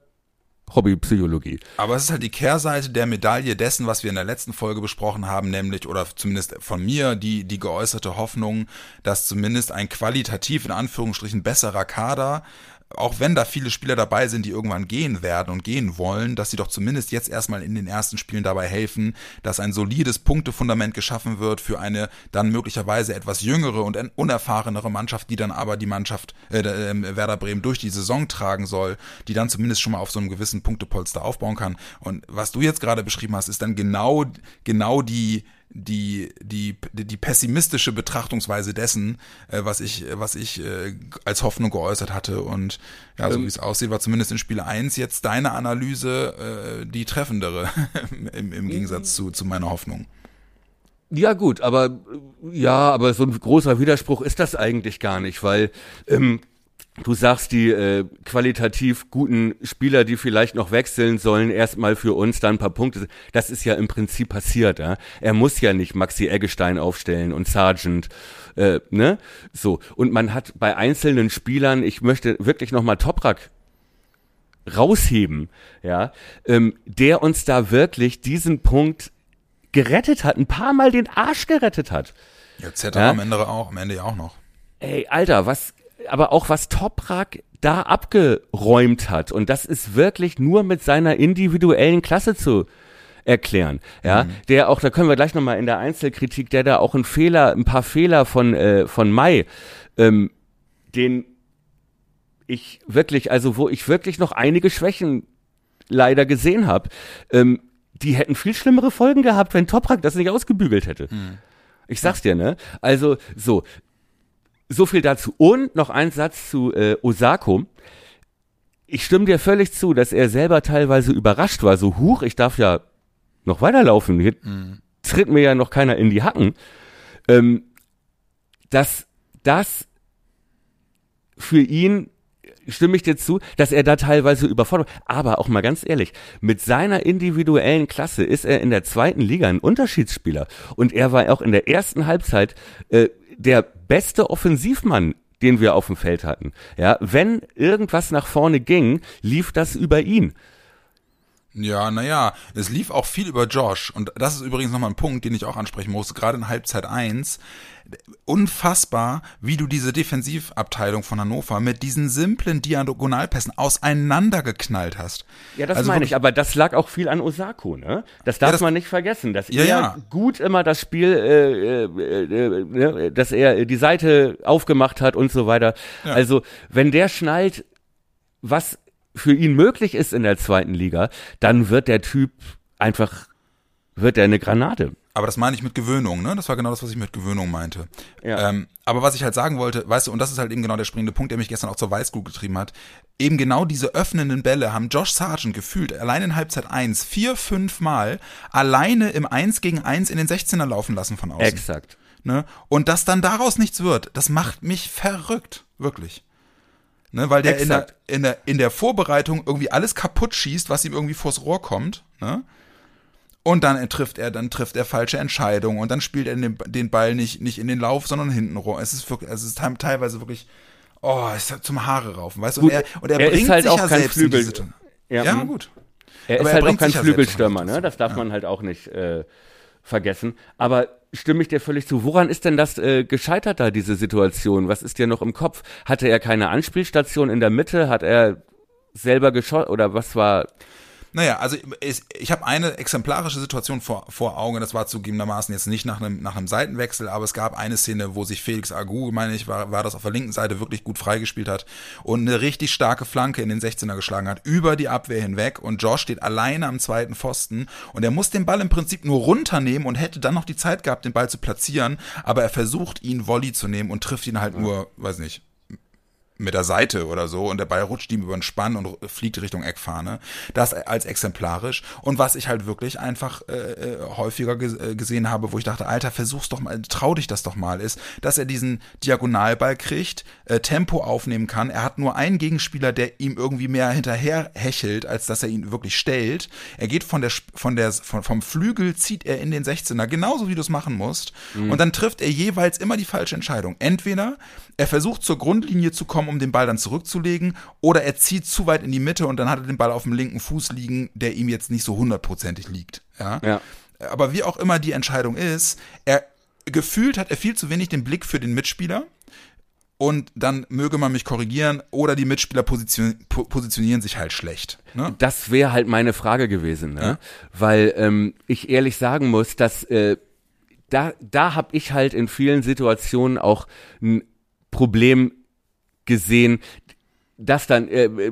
Hobbypsychologie. Aber es ist halt die Kehrseite der Medaille dessen, was wir in der letzten Folge besprochen haben, nämlich, oder zumindest von mir, die, die geäußerte Hoffnung, dass zumindest ein qualitativ in Anführungsstrichen besserer Kader, auch wenn da viele Spieler dabei sind, die irgendwann gehen werden und gehen wollen, dass sie doch zumindest jetzt erstmal in den ersten Spielen dabei helfen, dass ein solides Punktefundament geschaffen wird für eine dann möglicherweise etwas jüngere und unerfahrenere Mannschaft, die dann aber die Mannschaft äh, äh, Werder Bremen durch die Saison tragen soll, die dann zumindest schon mal auf so einem gewissen Punktepolster aufbauen kann. Und was du jetzt gerade beschrieben hast, ist dann genau genau die die, die, die pessimistische Betrachtungsweise dessen, äh, was ich, was ich äh, als Hoffnung geäußert hatte. Und ja, so wie es aussieht, war zumindest in Spiel 1 jetzt deine Analyse äh, die treffendere im, im Gegensatz zu, zu meiner Hoffnung. Ja gut, aber ja, aber so ein großer Widerspruch ist das eigentlich gar nicht, weil ähm, du sagst, die äh, qualitativ guten Spieler, die vielleicht noch wechseln sollen, erstmal für uns dann ein paar Punkte. Das ist ja im Prinzip passiert. Ja? Er muss ja nicht Maxi Eggestein aufstellen und Sargent, äh, ne? So und man hat bei einzelnen Spielern, ich möchte wirklich noch mal Toprak rausheben, ja, ähm, der uns da wirklich diesen Punkt gerettet hat, ein paar Mal den Arsch gerettet hat. Ja, Zetter Ja. am Ende auch, am Ende ja auch noch. Ey, Alter, was, aber auch was Toprak da abgeräumt hat. Und das ist wirklich nur mit seiner individuellen Klasse zu erklären. Ja, der auch, da können wir gleich nochmal in der Einzelkritik, der da auch ein Fehler, ein paar Fehler von, äh, von Mai, ähm, den ich wirklich, also wo ich wirklich noch einige Schwächen leider gesehen habe, ähm, die hätten viel schlimmere Folgen gehabt, wenn Toprak das nicht ausgebügelt hätte. Ich sag's dir, ne? Also, so. So viel dazu. Und noch ein Satz zu äh, Osako. Ich stimme dir völlig zu, dass er selber teilweise überrascht war. So, huch, ich darf ja noch weiterlaufen. Hier tritt mir ja noch keiner in die Hacken. Ähm, dass das für ihn stimme ich dir zu, dass er da teilweise überfordert. Aber auch mal ganz ehrlich, mit seiner individuellen Klasse ist er in der zweiten Liga ein Unterschiedsspieler. Und er war auch in der ersten Halbzeit äh, der beste Offensivmann den wir auf dem Feld hatten. Ja, wenn irgendwas nach vorne ging, lief das über ihn. Ja, naja, es lief auch viel über Josh. Und das ist übrigens nochmal ein Punkt, den ich auch ansprechen muss, gerade in Halbzeit eins Unfassbar, wie du diese Defensivabteilung von Hannover mit diesen simplen Diagonalpässen auseinandergeknallt hast. Ja, das Also meine ich, aber das lag auch viel an Osako, ne? Das darf das- man nicht vergessen, dass Ja, er ja. gut immer das Spiel, äh, äh, äh, ne, dass er die Seite aufgemacht hat und so weiter. Ja. Also, wenn der schnallt, was für ihn möglich ist in der zweiten Liga, dann wird der Typ einfach, wird er eine Granate. Aber das meine ich mit Gewöhnung, ne? Das war genau das, was ich mit Gewöhnung meinte. Ja. Ähm, aber was ich halt sagen wollte, weißt du, und das ist halt eben genau der springende Punkt, der mich gestern auch zur Weißglut getrieben hat. Eben genau diese öffnenden Bälle haben Josh Sargent gefühlt, allein in Halbzeit 1, vier, fünf Mal alleine im 1 gegen 1 in den 16er laufen lassen von außen. Exakt. Ne? Und dass dann daraus nichts wird, das macht mich verrückt. Wirklich. Ne? Weil der in der, in, der, in der Vorbereitung irgendwie alles kaputt schießt, was ihm irgendwie vors Rohr kommt. Ne? Und dann trifft er, dann trifft er falsche Entscheidungen und dann spielt er den, den Ball nicht, nicht in den Lauf, sondern hinten rum. Es ist wirklich, es ist teil- teilweise wirklich, oh, es ist zum Haare raufen, weißt du? Und er, und er, er bringt halt sich auch ja selbst in Flügel- diese Situation. Ja, Ja, mhm. gut. Er Aber ist er halt auch kein ja Flügelstürmer, ne? Das darf man halt auch nicht äh, vergessen. Aber stimme ich dir völlig zu. Woran ist denn das äh, gescheitert da, diese Situation? Was ist dir noch im Kopf? Hatte er keine Anspielstation in der Mitte? Hat er selber geschossen? Oder was war... Naja, also ich, ich habe eine exemplarische Situation vor, vor Augen, das war zugegebenermaßen jetzt nicht nach einem, nach einem Seitenwechsel, aber es gab eine Szene, wo sich Felix Agu, meine ich, war, war das auf der linken Seite wirklich gut freigespielt hat und eine richtig starke Flanke in den 16er geschlagen hat, über die Abwehr hinweg und Josh steht alleine am zweiten Pfosten und er muss den Ball im Prinzip nur runternehmen und hätte dann noch die Zeit gehabt, den Ball zu platzieren, aber er versucht ihn Volley zu nehmen und trifft ihn halt nur, weiß nicht, mit der Seite oder so und der Ball rutscht ihm über den Spann und fliegt Richtung Eckfahne. Das als exemplarisch. Und was ich halt wirklich einfach äh, äh, häufiger ges äh, gesehen habe, wo ich dachte, Alter, versuch's doch mal, trau dich das doch mal, ist, dass er diesen Diagonalball kriegt, äh, Tempo aufnehmen kann. Er hat nur einen Gegenspieler, der ihm irgendwie mehr hinterher hechelt, als dass er ihn wirklich stellt. Er geht von der von der von, vom Flügel zieht er in den 16er, genauso wie du es machen musst. Und dann trifft er jeweils immer die falsche Entscheidung. Entweder er versucht zur Grundlinie zu kommen, um den Ball dann zurückzulegen, oder er zieht zu weit in die Mitte und dann hat er den Ball auf dem linken Fuß liegen, der ihm jetzt nicht so hundertprozentig liegt. Ja? Ja. Aber wie auch immer die Entscheidung ist, er gefühlt hat er viel zu wenig den Blick für den Mitspieler. Und dann möge man mich korrigieren, oder die Mitspieler position, po- positionieren sich halt schlecht. Ne? Das wäre halt meine Frage gewesen, ne? Weil ähm, ich ehrlich sagen muss, dass äh, da, da habe ich halt in vielen Situationen auch ein Problem gesehen, dass dann äh, äh,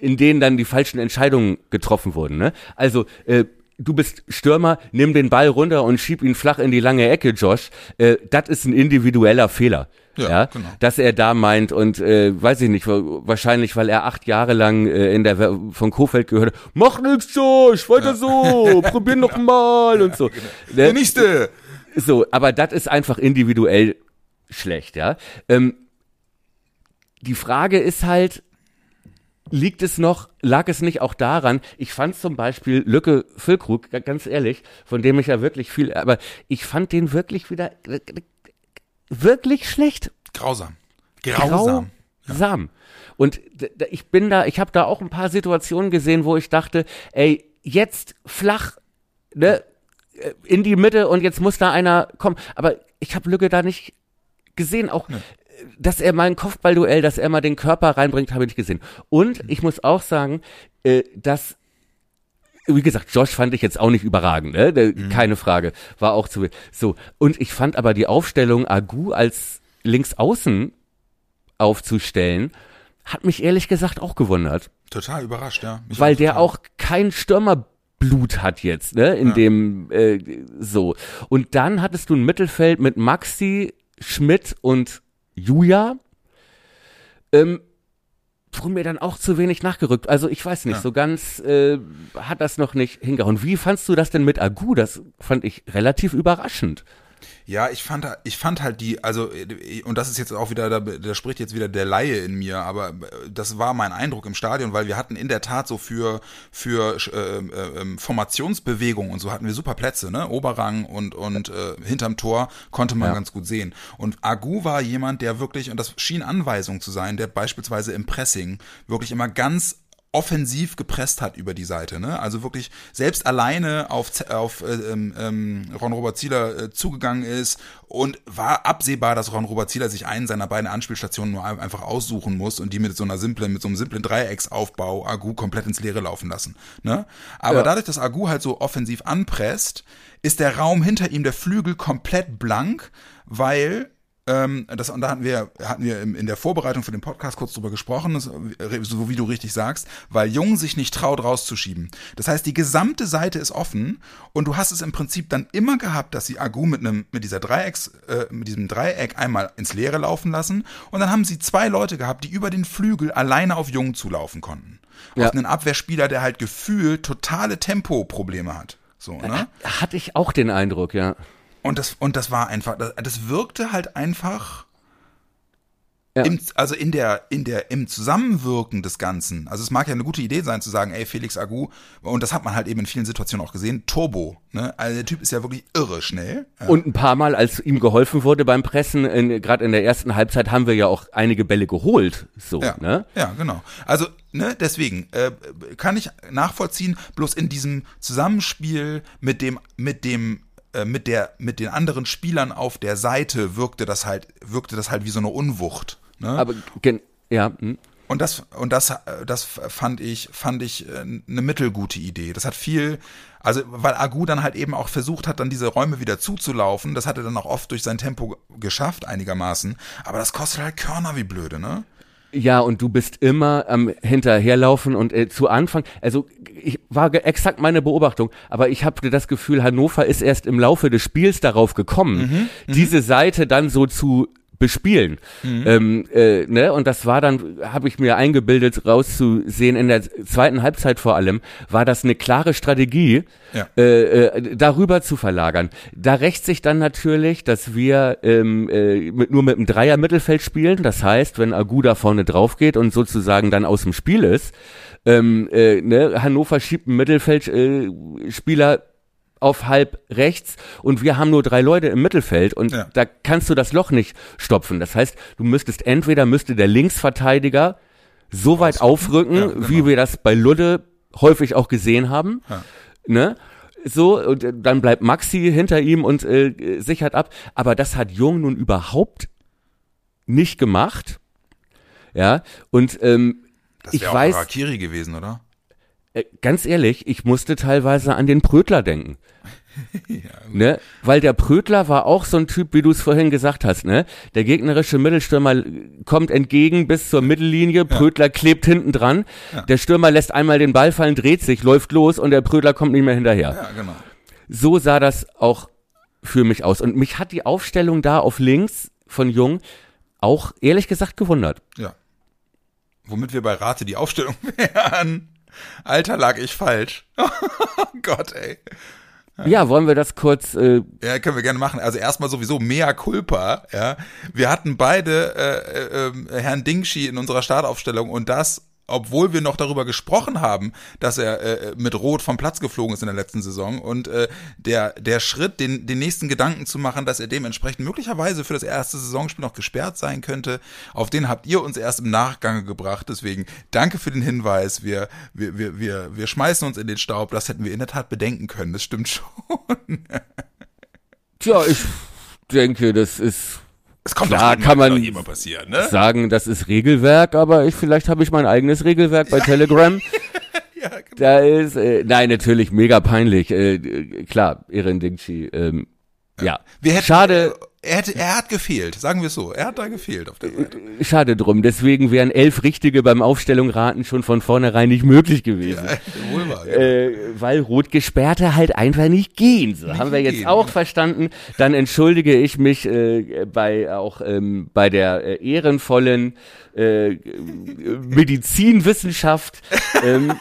in denen dann die falschen Entscheidungen getroffen wurden. Ne? Also äh, du bist Stürmer, nimm den Ball runter und schieb ihn flach in die lange Ecke, Josh. Äh, das ist ein individueller Fehler. Ja, Ja, genau. dass er da meint und äh, weiß ich nicht, wa- wahrscheinlich, weil er acht Jahre lang äh, in der von Kofeld gehört hat, mach nix, Josh, weiter so, probier noch mal und so. Der Ne? nächste! So, aber das ist einfach individuell schlecht, ja. Ähm, die Frage ist halt, liegt es noch, lag es nicht auch daran, ich fand zum Beispiel Lücke Füllkrug, ga- ganz ehrlich, von dem ich ja wirklich viel, aber ich fand den wirklich wieder, wirklich schlecht. Grausam. Grausam. Grausam. Und ich bin da, ich habe da auch ein paar Situationen gesehen, wo ich dachte, ey, jetzt flach, ne, äh, in die Mitte und jetzt muss da einer kommen. Aber ich habe Lücke da nicht gesehen, auch, äh, dass er mal ein Kopfballduell, dass er mal den Körper reinbringt, habe ich nicht gesehen. Und ich muss auch sagen, äh, dass wie gesagt, Josh fand ich jetzt auch nicht überragend, ne? Der- keine Frage, war auch zu so. Und ich fand aber die Aufstellung Agu als Linksaußen aufzustellen, hat mich ehrlich gesagt auch gewundert, Total überrascht, ja. Mich weil der auch kein Stürmerblut hat jetzt, ne? In dem äh, so. Und dann hattest du ein Mittelfeld mit Maxi, Schmidt und Julia, ähm, wurden mir dann auch zu wenig nachgerückt. Also ich weiß nicht, Ja. so ganz äh, hat das noch nicht hingehauen. Wie fandst du das denn mit Agu? Das fand ich relativ überraschend. Ja, ich fand, ich fand halt die, also, und das ist jetzt auch wieder, da, da spricht jetzt wieder der Laie in mir, aber äh, das war mein Eindruck im Stadion, weil wir hatten in der Tat so für, für äh, äh, ähm, Formationsbewegung und so hatten wir super Plätze, ne? Oberrang und, und äh, hinterm Tor konnte man Ja. ganz gut sehen. Und Agu war jemand, der wirklich, und das schien Anweisung zu sein, der beispielsweise im Pressing wirklich immer ganz offensiv gepresst hat über die Seite, ne? Also wirklich selbst alleine auf, auf äh, ähm, ähm, Ron Robert Zieler äh, zugegangen ist und war absehbar, dass Ron Robert Zieler sich einen seiner beiden Anspielstationen nur ein- einfach aussuchen muss und die mit so einer simplen, mit so einem simplen Dreiecksaufbau Agu komplett ins Leere laufen lassen, ne? Aber Ja. dadurch, dass Agu halt so offensiv anpresst, ist der Raum hinter ihm, der Flügel, komplett blank, weil ähm, das, und da hatten wir, hatten wir in der Vorbereitung für den Podcast kurz drüber gesprochen, äh, so wie du richtig sagst, weil Jung sich nicht traut, rauszuschieben. Das heißt, die gesamte Seite ist offen und du hast es im Prinzip dann immer gehabt, dass sie Agu mit einem, mit dieser Dreiecks, äh, mit diesem Dreieck einmal ins Leere laufen lassen und dann haben sie zwei Leute gehabt, die über den Flügel alleine auf Jung zulaufen konnten. Ja. Auf einen Abwehrspieler, der halt gefühlt totale Tempoprobleme hat. So, ne? Hatte ich auch den Eindruck, ja. Und das, und das war einfach, das, das wirkte halt einfach, Ja. im, also in der, in der, im Zusammenwirken des Ganzen. Also es mag ja eine gute Idee sein zu sagen, ey, Felix Agu, und das hat man halt eben in vielen Situationen auch gesehen, Turbo, ne? Also der Typ ist ja wirklich irre schnell. Ja. Und ein paar Mal, als ihm geholfen wurde beim Pressen, gerade in der ersten Halbzeit, haben wir ja auch einige Bälle geholt. So, Ja, ne? ja, genau. Also, ne, deswegen äh, kann ich nachvollziehen, bloß in diesem Zusammenspiel mit dem, mit dem, mit der, mit den anderen Spielern auf der Seite wirkte das halt, wirkte das halt wie so eine Unwucht. Ne? Aber gen ja, hm. Und das und das äh, das fand ich fand ich äh, eine mittelgute Idee. Das hat viel also weil Agu dann halt eben auch versucht hat dann diese Räume wieder zuzulaufen, das hat er dann auch oft durch sein Tempo geschafft einigermaßen, aber das kostet halt Körner wie blöde, ne? Ja, und du bist immer am hinterherlaufen und äh, zu Anfang, also ich war exakt meine Beobachtung, aber ich habe das Gefühl, Hannover ist erst im Laufe des Spiels darauf gekommen, diese Seite dann so zu bespielen. Ähm, äh, ne? Und das war dann, habe ich mir eingebildet, rauszusehen, in der zweiten Halbzeit vor allem, war das eine klare Strategie, Ja. äh, äh, darüber zu verlagern. Da rächt sich dann natürlich, dass wir ähm, äh, mit, nur mit einem Dreier-Mittelfeld spielen. Das heißt, wenn Aguda vorne drauf geht und sozusagen dann aus dem Spiel ist, ähm, äh, ne, Hannover schiebt einen Mittelfeldspieler äh, Spieler auf halb rechts und wir haben nur drei Leute im Mittelfeld und Ja. da kannst du das Loch nicht stopfen. Das heißt, du müsstest entweder müsste der Linksverteidiger so weit aufrücken, Ja, genau. wie wir das bei Ludde häufig auch gesehen haben, Ja. ne? So, und äh, dann bleibt Maxi hinter ihm und äh, sichert ab. Aber das hat Jung nun überhaupt nicht gemacht. Ja, und ähm, Das ich auch weiß, Harakiri gewesen, oder? Äh, ganz ehrlich, ich musste teilweise an den Prödler denken. ne? Weil der Prödler war auch so ein Typ, wie du es vorhin gesagt hast, ne? Der gegnerische Mittelstürmer äh, kommt entgegen bis zur Mittellinie, Prödler klebt hinten dran, der Stürmer lässt einmal den Ball fallen, dreht sich, läuft los und der Prödler kommt nicht mehr hinterher. Ja, genau. So sah das auch für mich aus. Und mich hat die Aufstellung da auf links von Jung auch ehrlich gesagt gewundert. Ja. Womit wir bei Rate die Aufstellung wären. Alter, lag ich falsch. Oh Gott, ey. Ja, wollen wir das kurz äh, Ja, können wir gerne machen. Also erstmal sowieso mea culpa, ja. Wir hatten beide äh, äh, äh, Herrn Dingschi in unserer Startaufstellung und das, obwohl wir noch darüber gesprochen haben, dass er äh, mit Rot vom Platz geflogen ist in der letzten Saison und äh, der der Schritt, den den nächsten Gedanken zu machen, dass er dementsprechend möglicherweise für das erste Saisonspiel noch gesperrt sein könnte, auf den habt ihr uns erst im Nachgang gebracht. Deswegen danke für den Hinweis. Wir wir wir wir wir schmeißen uns in den Staub. Das hätten wir in der Tat bedenken können. Das stimmt schon. Tja, ich denke, das ist Es kommt Klar, doch kann man- immer passieren, ne? sagen, das ist Regelwerk, aber ich vielleicht habe ich mein eigenes Regelwerk bei Telegram. Ja, genau. Da ist äh, nein natürlich mega peinlich. Äh, äh, klar, Erin Dingchi ähm, Ja. Wir hätten, Schade, Er, hätte, er hat gefehlt, sagen wir es so. Er hat da gefehlt auf der Seite. schade drum. Deswegen wären elf Richtige beim Aufstellung raten schon von vornherein nicht möglich gewesen. Wohl wahr, ja. Äh, weil rot gesperrte halt einfach nicht gehen. So haben wir jetzt gehen, auch ja. verstanden. Dann entschuldige ich mich äh, bei auch ähm, bei der äh, ehrenvollen äh, Medizinwissenschaft, ähm,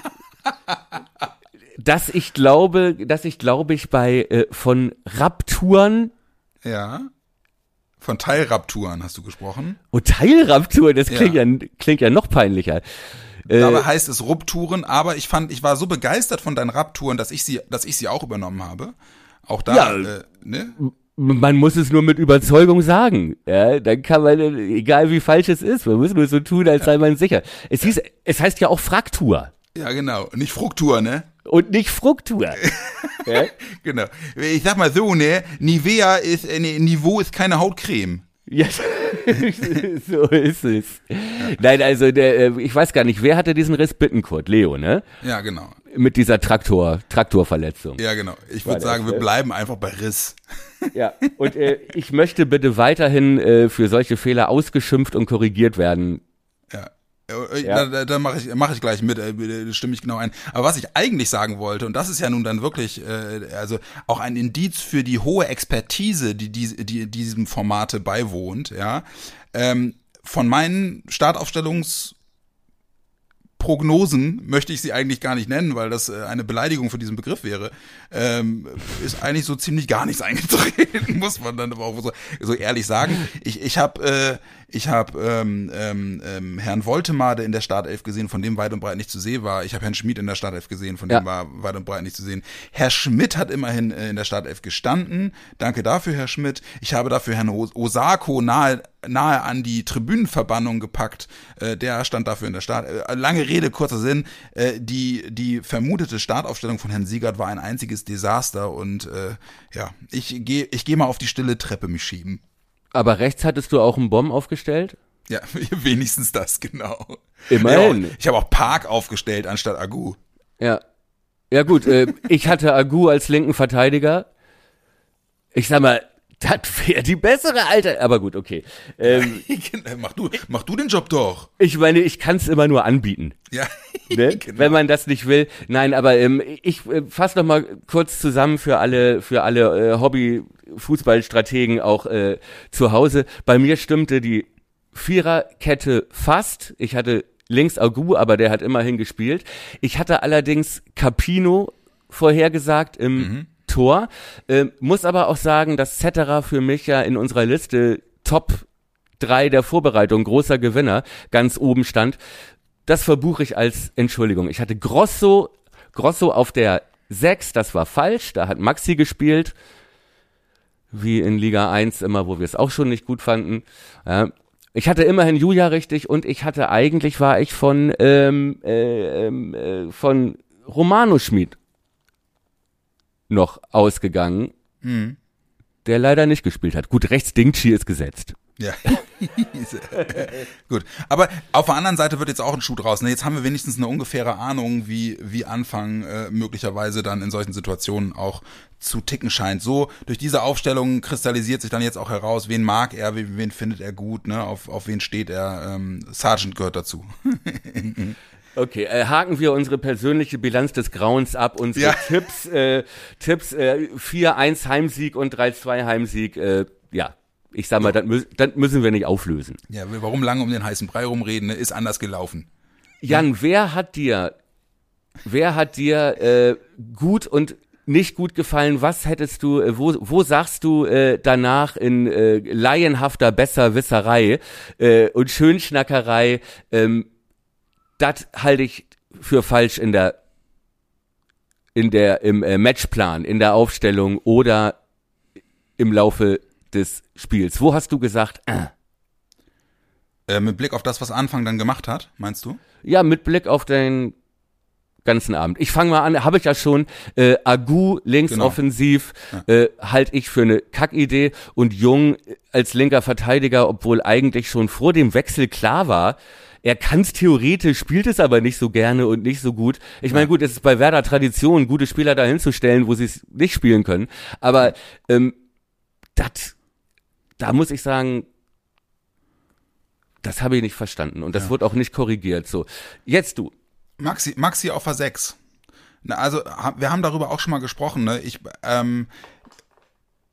dass ich glaube, dass ich glaube ich bei äh, von Rapturen ja. Von Teilrapturen hast du gesprochen. und Teilrapturen, das klingt ja, Ja. klingt ja noch peinlicher. Äh, Dabei heißt es Rupturen, aber ich fand, ich war so begeistert von deinen Rapturen, dass ich sie, dass ich sie auch übernommen habe. Auch da, Ja. äh, ne? Man muss es nur mit Überzeugung sagen. Ja, dann kann man, egal wie falsch es ist, man muss nur so tun, als sei man sicher. Es hieß, es heißt ja auch Fraktur Ja, genau. Nicht Fruktur, ne? Und nicht Fruktur. ja? Genau. Ich sag mal so, ne? Nivea ist, äh, ne, Niveau ist keine Hautcreme. ja, so ist es. Nein, also der, äh, ich weiß gar nicht, wer hatte diesen Riss? Bittenkurt, Leo, ne? Ja, genau. Mit dieser Traktor, Traktorverletzung. Ja, genau. Ich würde sagen, wir äh? bleiben einfach bei Riss. Ja, und äh, ich möchte bitte weiterhin äh, für solche Fehler ausgeschimpft und korrigiert werden. Ja. Äh, Ja. Da, da, mache ich, mach ich gleich mit, äh, da stimme ich genau ein. Aber was ich eigentlich sagen wollte, und das ist ja nun dann wirklich, äh, also auch ein Indiz für die hohe Expertise, die, die, die diesem Formate beiwohnt, ja, ähm, von meinen Startaufstellungs Prognosen möchte ich sie eigentlich gar nicht nennen, weil das äh, eine Beleidigung für diesen Begriff wäre, ähm, ist eigentlich so ziemlich gar nichts eingetreten, muss man dann aber auch so, so ehrlich sagen. Ich, ich habe äh, ich hab, ähm, ähm, ähm, Herrn Woltemade in der Startelf gesehen, von dem weit und breit nicht zu sehen war. Ich habe Herrn Schmid in der Startelf gesehen, von Ja. dem war weit und breit nicht zu sehen. Herr Schmidt hat immerhin äh, in der Startelf gestanden. Danke dafür, Herr Schmidt. Ich habe dafür Herrn Os- Osako nahe nahe an die Tribünenverbannung gepackt. Äh, der stand dafür in der Start. Äh, lange Rede, kurzer Sinn. Äh, die, die vermutete Startaufstellung von Herrn Siegert war ein einziges Desaster und äh, ja, ich gehe ich geh mal auf die stille Treppe mich schieben. Aber rechts hattest du auch einen Bomb aufgestellt? Ja, wenigstens das, genau. Immerhin. Ja, ich habe auch Park aufgestellt anstatt Agu. Ja. Ja gut, äh, ich hatte Agu als linken Verteidiger. Ich sag mal, das wäre die bessere Alter. Aber gut, okay. Ähm, mach du, mach du den Job doch. ich meine, ich kann es immer nur anbieten. Ja, Ne? Genau. Wenn man das nicht will. Nein, aber ähm, ich äh, fasse noch mal kurz zusammen für alle, für alle äh, Hobby-Fußballstrategen auch äh, zu Hause. Bei mir stimmte die Viererkette fast. Ich hatte links Agu, aber der hat immerhin gespielt. Ich hatte allerdings Capino vorhergesagt im Tor. Äh, muss aber auch sagen, dass Cetera für mich ja in unserer Liste Top 3 der Vorbereitung, großer Gewinner, ganz oben stand. Das verbuche ich als Entschuldigung. Ich hatte Grosso, Grosso auf der 6, das war falsch, da hat Maxi gespielt. Wie in Liga 1 immer, wo wir es auch schon nicht gut fanden. Ja. Ich hatte immerhin Julia richtig und ich hatte eigentlich war ich von ähm, äh, ähm, äh, von Romano Schmid noch ausgegangen, der leider nicht gespielt hat. Gut, rechts Dingchi ist gesetzt. Ja. Gut. Aber auf der anderen Seite wird jetzt auch ein Schuh draus. Ne? Jetzt haben wir wenigstens eine ungefähre Ahnung, wie, wie Anfang äh, möglicherweise dann in solchen Situationen auch zu ticken scheint. So, durch diese Aufstellung kristallisiert sich dann jetzt auch heraus, wen mag er, wen, wen findet er gut, ne? auf, auf wen steht er. Ähm, Sergeant gehört dazu. Okay, äh, haken wir unsere persönliche Bilanz des Grauens ab. Unsere Ja. Tipps, äh, Tipps äh, 4-1 Heimsieg und 3-2 Heimsieg. Äh, ja, ich sag mal, das, mü das müssen wir nicht auflösen. Ja, warum lange um den heißen Brei rumreden, ne? ist anders gelaufen. Jan, wer hat dir, wer hat dir äh, gut und nicht gut gefallen? Was hättest du, äh, wo, wo sagst du äh, danach in äh, laienhafter Besserwisserei äh, und Schönschnackerei, ähm, das halte ich für falsch in der in der im äh, Matchplan, in der Aufstellung oder im Laufe des Spiels. Wo hast du gesagt? Äh, Äh, mit Blick auf das, was Anfang dann gemacht hat, meinst du? Ja, mit Blick auf den ganzen Abend. Ich fange mal an, habe ich ja schon, äh, Agu links Genau. offensiv, äh, halte ich für eine Kackidee und Jung als linker Verteidiger, obwohl eigentlich schon vor dem Wechsel klar war, er kann es theoretisch, spielt es aber nicht so gerne und nicht so gut. Ich meine, gut, es ist bei Werder Tradition, gute Spieler dahin zu stellen, wo sie es nicht spielen können. Aber ähm, das, da muss ich sagen, das habe ich nicht verstanden und das ja. wird auch nicht korrigiert. So, jetzt du. Maxi, Maxi auf der 6. Na, also, wir haben darüber auch schon mal gesprochen, ne? Ich, ähm,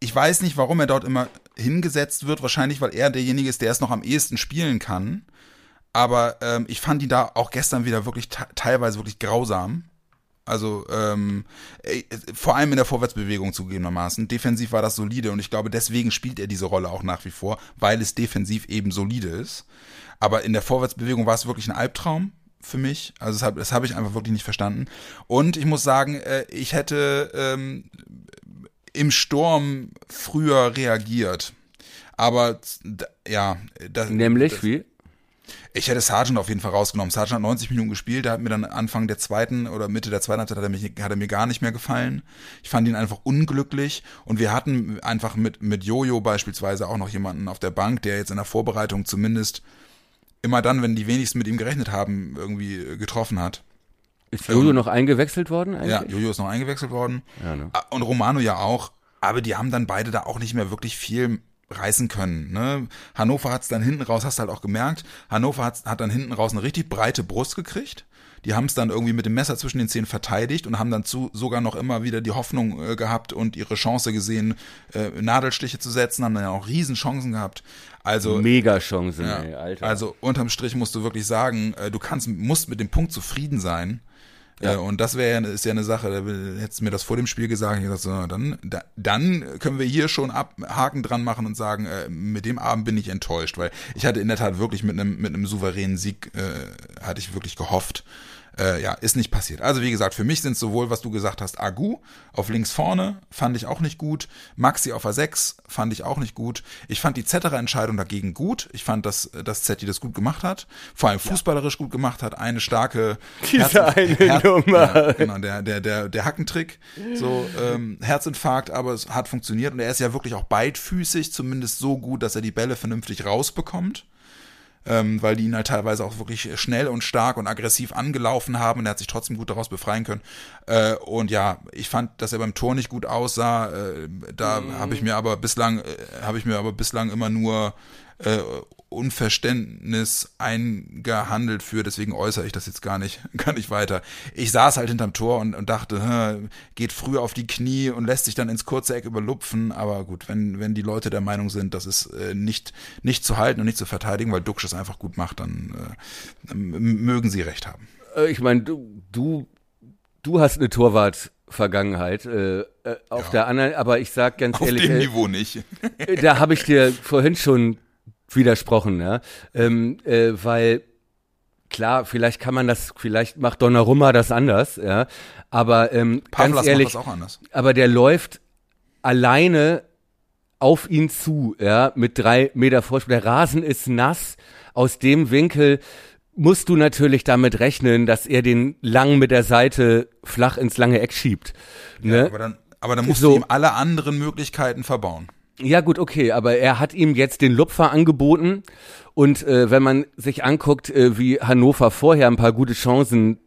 ich weiß nicht, warum er dort immer hingesetzt wird. Wahrscheinlich, weil er derjenige ist, der es noch am ehesten spielen kann. Aber ähm, ich fand ihn da auch gestern wieder wirklich teilweise wirklich grausam. Also ähm, äh, vor allem in der Vorwärtsbewegung zugegebenermaßen. Defensiv war das solide und ich glaube, deswegen spielt er diese Rolle auch nach wie vor, weil es defensiv eben solide ist. Aber in der Vorwärtsbewegung war es wirklich ein Albtraum für mich. Also das habe hab ich einfach wirklich nicht verstanden. Und ich muss sagen, äh, ich hätte ähm, im Sturm früher reagiert. Aber ja, das, nämlich das, wie? Ich hätte Sargent auf jeden Fall rausgenommen. Sargent hat 90 Minuten gespielt, der hat mir dann Anfang der zweiten oder Mitte der zweiten Halbzeit hat er, mich, hat er mir gar nicht mehr gefallen. Ich fand ihn einfach unglücklich und wir hatten einfach mit, mit Jojo beispielsweise auch noch jemanden auf der Bank, der jetzt in der Vorbereitung zumindest immer dann, wenn die wenigsten mit ihm gerechnet haben, irgendwie getroffen hat. Ist Jojo ähm, noch eingewechselt worden? Eigentlich? Ja, Jojo ist noch eingewechselt worden. Ja, ne? Und Romano ja auch. Aber die haben dann beide da auch nicht mehr wirklich viel reißen können. Ne? Hannover hat es dann hinten raus, hast du halt auch gemerkt, Hannover hat, hat dann hinten raus eine richtig breite Brust gekriegt. Die haben es dann irgendwie mit dem Messer zwischen den Zähnen verteidigt und haben dann zu, sogar noch immer wieder die Hoffnung äh, gehabt und ihre Chance gesehen, äh, Nadelstiche zu setzen, haben dann ja auch Riesenchancen gehabt. Also Mega Chancen, ja, ey, Alter. Also unterm Strich musst du wirklich sagen, äh, du kannst, musst mit dem Punkt zufrieden sein. Ja. Äh, und das wäre ja, ist ja eine Sache, da hättest du mir das vor dem Spiel gesagt, ich gesagt, so, dann, da, dann können wir hier schon ab, Haken dran machen und sagen, äh, mit dem Abend bin ich enttäuscht, weil ich hatte in der Tat wirklich mit einem, mit einem souveränen Sieg, äh, hatte ich wirklich gehofft. Äh, ja, ist nicht passiert. Also wie gesagt, für mich sind sowohl, was du gesagt hast, Agu auf links vorne, fand ich auch nicht gut. Maxi auf A6 fand ich auch nicht gut. Ich fand die Zetterer-Entscheidung dagegen gut. Ich fand, dass, dass Zetti das gut gemacht hat. Vor allem fußballerisch gut gemacht hat. Eine starke Diese Herz, eine Herz, Nummer. Ja, genau, der, der, der, der Hackentrick. So, ähm, Herzinfarkt, aber es hat funktioniert. Und er ist ja wirklich auch beidfüßig, zumindest so gut, dass er die Bälle vernünftig rausbekommt ähm, weil die ihn halt teilweise auch wirklich schnell und stark und aggressiv angelaufen haben und er hat sich trotzdem gut daraus befreien können. Äh, und ja, ich fand, dass er beim Tor nicht gut aussah. Äh, da mhm. habe ich mir aber bislang, äh, habe ich mir aber bislang immer nur äh, Unverständnis eingehandelt für, deswegen äußere ich das jetzt gar nicht, gar nicht weiter. Ich saß halt hinterm Tor und, und dachte, geht früher auf die Knie und lässt sich dann ins kurze Eck überlupfen, aber gut, wenn, wenn die Leute der Meinung sind, das ist äh, nicht, nicht zu halten und nicht zu verteidigen, weil Duxch es einfach gut macht, dann äh, mögen sie recht haben. Äh, ich meine, du, du, du hast eine Torwart Vergangenheit. Äh, äh, auf ja. der anderen, aber ich sag ganz auf ehrlich. Auf dem äh, Niveau nicht. da habe ich dir vorhin schon widersprochen, ja. Ähm, äh, weil klar, vielleicht kann man das, vielleicht macht Donnarumma das anders, ja. Aber ähm, ganz ehrlich, aber der läuft alleine auf ihn zu, ja, mit drei Meter Vorsprung. Der Rasen ist nass. Aus dem Winkel musst du natürlich damit rechnen, dass er den lang mit der Seite flach ins lange Eck schiebt. Ne? Ja, aber dann, aber dann musst so. du ihm alle anderen Möglichkeiten verbauen. Ja gut, okay, aber er hat ihm jetzt den Lupfer angeboten und äh, wenn man sich anguckt, äh, wie Hannover vorher ein paar gute Chancen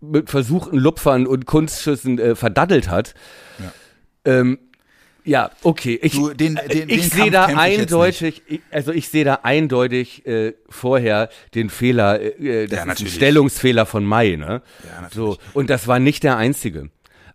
mit versuchten Lupfern und Kunstschüssen äh, verdaddelt hat, ja. Ähm, ja, okay. Ich, du, den, den, ich sehe da eindeutig, ich, also ich sehe da eindeutig äh, vorher den Fehler, äh, das ja, ist ein Stellungsfehler von Mai, ne? Ja, natürlich. So und das war nicht der einzige.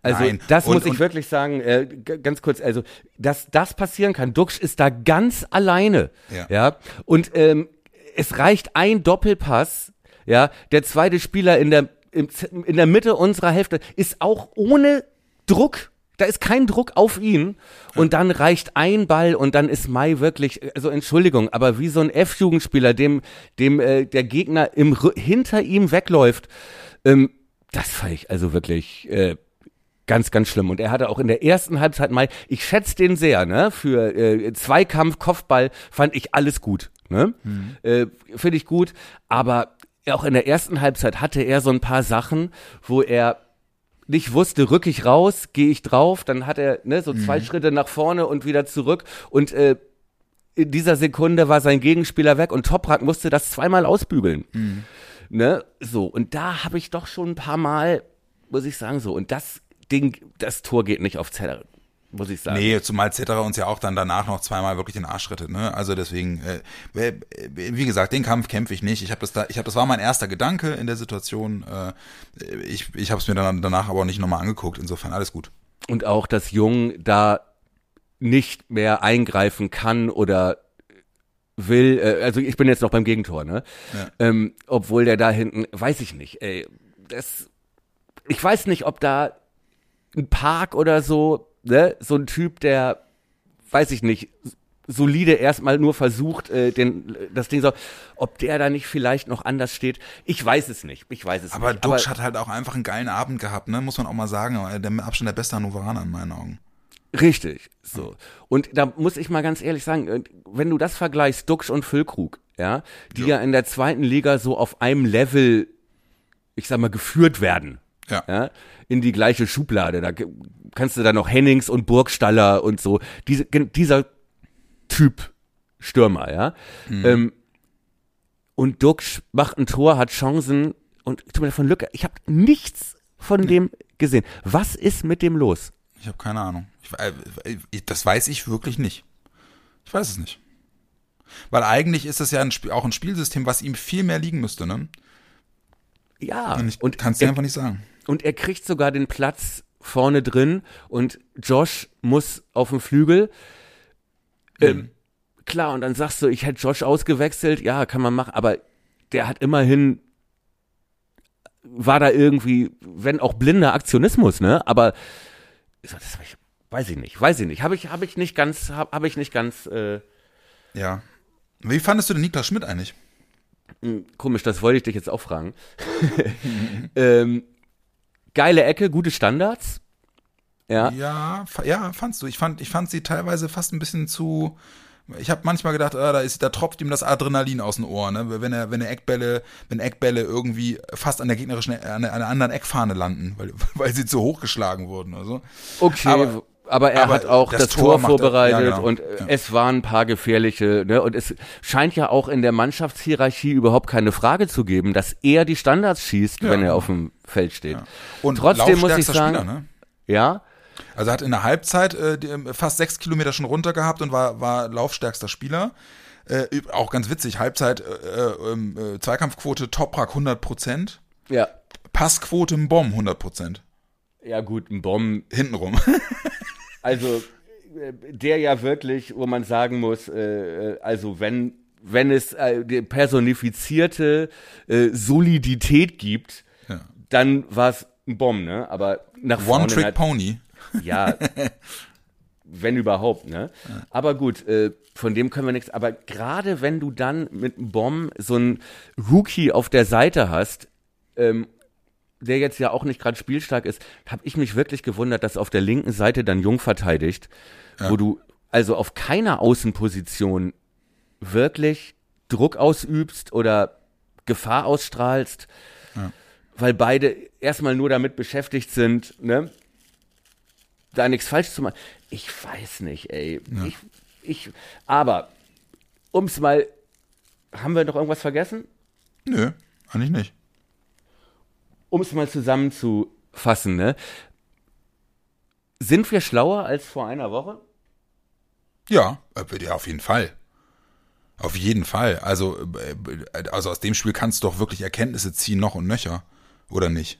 Also Nein. das und, muss ich wirklich sagen, äh, ganz kurz, also dass das passieren kann. Duxch ist da ganz alleine, ja. ja? Und ähm, es reicht ein Doppelpass, ja. Der zweite Spieler in der in der Mitte unserer Hälfte ist auch ohne Druck da ist kein Druck auf ihn und dann reicht ein Ball und dann ist Mai wirklich, also Entschuldigung, aber wie so ein F-Jugendspieler, dem, dem äh, der Gegner im hinter ihm wegläuft, ähm, das fand ich also wirklich äh, Ganz, ganz schlimm. Und er hatte auch in der ersten Halbzeit mal, ich schätze den sehr, ne? Für äh, Zweikampf, Kopfball fand ich alles gut. Ne? Mhm. Äh, Finde ich gut. Aber auch in der ersten Halbzeit hatte er so ein paar Sachen, wo er nicht wusste, rück ich raus, gehe ich drauf, dann hat er ne, so zwei mhm. Schritte nach vorne und wieder zurück und äh, in dieser Sekunde war sein Gegenspieler weg und Toprak musste das zweimal ausbügeln. Mhm. Ne? So, und da habe ich doch schon ein paar Mal, muss ich sagen, so, und das Ding, das Tor geht nicht auf Zeller. muss ich sagen. Nee, zumal Zetterer uns ja auch dann danach noch zweimal wirklich den Arsch rettet, ne? Also deswegen, äh, wie gesagt, den Kampf kämpfe ich nicht. Ich habe das da, ich habe, das war mein erster Gedanke in der Situation. Äh, ich ich habe es mir dann danach aber auch nicht nochmal angeguckt. Insofern alles gut. Und auch, dass Jung da nicht mehr eingreifen kann oder will, äh, also ich bin jetzt noch beim Gegentor, ne? Ja. Ähm, obwohl der da hinten, weiß ich nicht, ey, das, ich weiß nicht, ob da ein Park oder so, ne, so ein Typ, der, weiß ich nicht, solide erstmal nur versucht, äh, den, das Ding so, ob der da nicht vielleicht noch anders steht. Ich weiß es nicht. Ich weiß es aber nicht. Duxch aber hat halt auch einfach einen geilen Abend gehabt, ne? Muss man auch mal sagen. Der Abstand der beste Hannoveraner in meinen Augen. Richtig, so. Und da muss ich mal ganz ehrlich sagen, äh, wenn du das vergleichst, Duxch und Füllkrug, ja, die ja. ja in der zweiten Liga so auf einem Level, ich sag mal, geführt werden, ja. ja in die gleiche Schublade. Da kannst du da noch Hennings und Burgstaller und so. Diese, dieser Typ Stürmer, ja. Mhm. Ähm, und Duxch macht ein Tor, hat Chancen und tut mir von Lücke. Ich habe nichts von dem gesehen. Was ist mit dem los? Ich habe keine Ahnung. Ich, das weiß ich wirklich nicht. Ich weiß es nicht. Weil eigentlich ist das ja ein Spiel, auch ein Spielsystem, was ihm viel mehr liegen müsste, ne? Ja. Und ich kann es dir einfach nicht sagen. Und er kriegt sogar den Platz vorne drin und Josh muss auf dem Flügel. Ähm, mhm. Klar, und dann sagst du, ich hätte Josh ausgewechselt, ja, kann man machen, aber der hat immerhin war da irgendwie, wenn auch blinder Aktionismus, ne? Aber das weiß ich nicht, weiß ich nicht. Habe ich, habe ich nicht ganz, habe hab ich nicht ganz. Äh ja. Wie fandest du den Niklas Schmidt eigentlich? Hm, komisch, das wollte ich dich jetzt auch fragen. ähm, geile Ecke, gute Standards. Ja. Ja, ja, fandst du. Ich fand, ich fand sie teilweise fast ein bisschen zu. Ich habe manchmal gedacht, ah, da ist, da tropft ihm das Adrenalin aus dem Ohr, ne? Wenn er, wenn er Eckbälle, wenn Eckbälle irgendwie fast an der gegnerischen, an der, an der anderen Eckfahne landen, weil, weil sie zu hoch geschlagen wurden oder so. Okay. Aber, aber er aber hat auch das, das Tor, Tor vorbereitet er, ja, genau. und ja. es waren ein paar gefährliche, ne? Und es scheint ja auch in der Mannschaftshierarchie überhaupt keine Frage zu geben, dass er die Standards schießt, ja. wenn er auf dem Feld steht. Und trotzdem muss ich sagen, Spieler, ne? ja. Also er hat in der Halbzeit äh, ähm, fast sechs Kilometer schon runter gehabt und war, war laufstärkster Spieler. Äh, auch ganz witzig, Halbzeit, äh, ähm, äh, Zweikampfquote Toprak 100 Prozent. Ja. Passquote im Bomb 100 Prozent. Ja gut, ein Bomb. Hintenrum. Also der ja wirklich, wo man sagen muss, äh, äh, also wenn wenn es äh, die personifizierte äh, Solidität gibt, ja. dann war es ein Bomb, ne? Aber nach vorne One Trick halt, Pony. Ja. wenn überhaupt, ne? Ja. Aber gut, äh, von dem können wir nichts. Aber gerade wenn du dann mit einem Bomb so einen Rookie auf der Seite hast ähm, der jetzt ja auch nicht gerade spielstark ist, habe ich mich wirklich gewundert, dass auf der linken Seite dann Jung verteidigt, ja. wo du also auf keiner Außenposition wirklich Druck ausübst oder Gefahr ausstrahlst, ja. weil beide erstmal nur damit beschäftigt sind, ne, da nichts falsch zu machen. Ich weiß nicht, ey. Ja. Ich, ich, aber, ums mal, haben wir noch irgendwas vergessen? Nö, eigentlich nicht um es mal zusammenzufassen, ne? Sind wir schlauer als vor einer Woche? Ja, äh, ja, auf jeden Fall. Auf jeden Fall. Also, äh, also aus dem Spiel kannst du doch wirklich Erkenntnisse ziehen, noch und nöcher, oder nicht?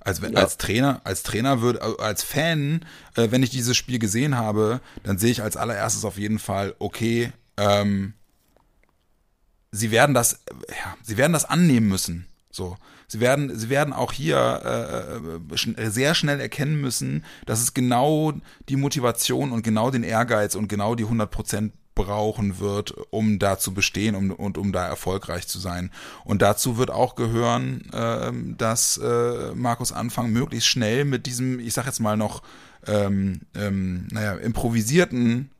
Als, wenn, ja. als Trainer, als Trainer würde, äh, als Fan, äh, wenn ich dieses Spiel gesehen habe, dann sehe ich als allererstes auf jeden Fall, okay, ähm, sie werden das, ja, sie werden das annehmen müssen. So, Sie werden, sie werden auch hier äh, äh, sehr schnell erkennen müssen, dass es genau die Motivation und genau den Ehrgeiz und genau die 100 Prozent brauchen wird, um da zu bestehen um, und um da erfolgreich zu sein. Und dazu wird auch gehören, äh, dass äh, Markus Anfang möglichst schnell mit diesem, ich sag jetzt mal noch, ähm, ähm, naja, improvisierten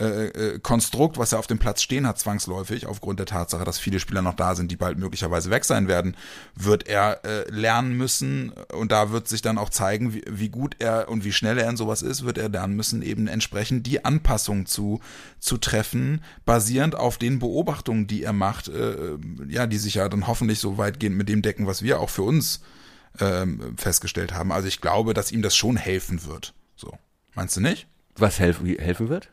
äh, äh, Konstrukt, was er auf dem Platz stehen hat, zwangsläufig, aufgrund der Tatsache, dass viele Spieler noch da sind, die bald möglicherweise weg sein werden, wird er äh, lernen müssen und da wird sich dann auch zeigen, wie, wie gut er und wie schnell er in sowas ist, wird er lernen müssen, eben entsprechend die Anpassung zu, zu treffen, basierend auf den Beobachtungen, die er macht, äh, ja, die sich ja dann hoffentlich so weitgehend mit dem decken, was wir auch für uns ähm, festgestellt haben. Also ich glaube, dass ihm das schon helfen wird. So. Meinst du nicht? Was helfen, helfen wird?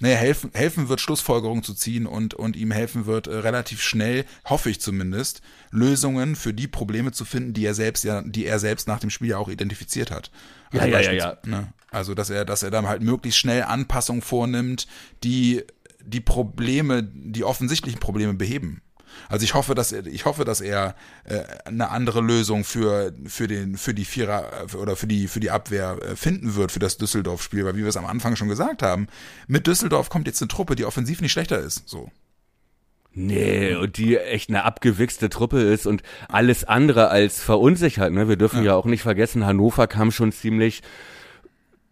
Naja, helfen, helfen wird, Schlussfolgerungen zu ziehen und, und ihm helfen wird, äh, relativ schnell, hoffe ich zumindest, Lösungen für die Probleme zu finden, die er selbst ja, die er selbst nach dem Spiel ja auch identifiziert hat. Also Ja, ja, ja, ja. Ne? Also, dass er, dass er dann halt möglichst schnell Anpassungen vornimmt, die die Probleme, die offensichtlichen Probleme beheben. Also ich hoffe, dass er, ich hoffe, dass er äh, eine andere Lösung für für den für die Vierer äh, oder für die für die Abwehr äh, finden wird für das Düsseldorf-Spiel, weil wie wir es am Anfang schon gesagt haben, mit Düsseldorf kommt jetzt eine Truppe, die offensiv nicht schlechter ist. So. Nee, und die echt eine abgewichste Truppe ist und alles andere als verunsichert. Ne? Wir dürfen ja. ja auch nicht vergessen, Hannover kam schon ziemlich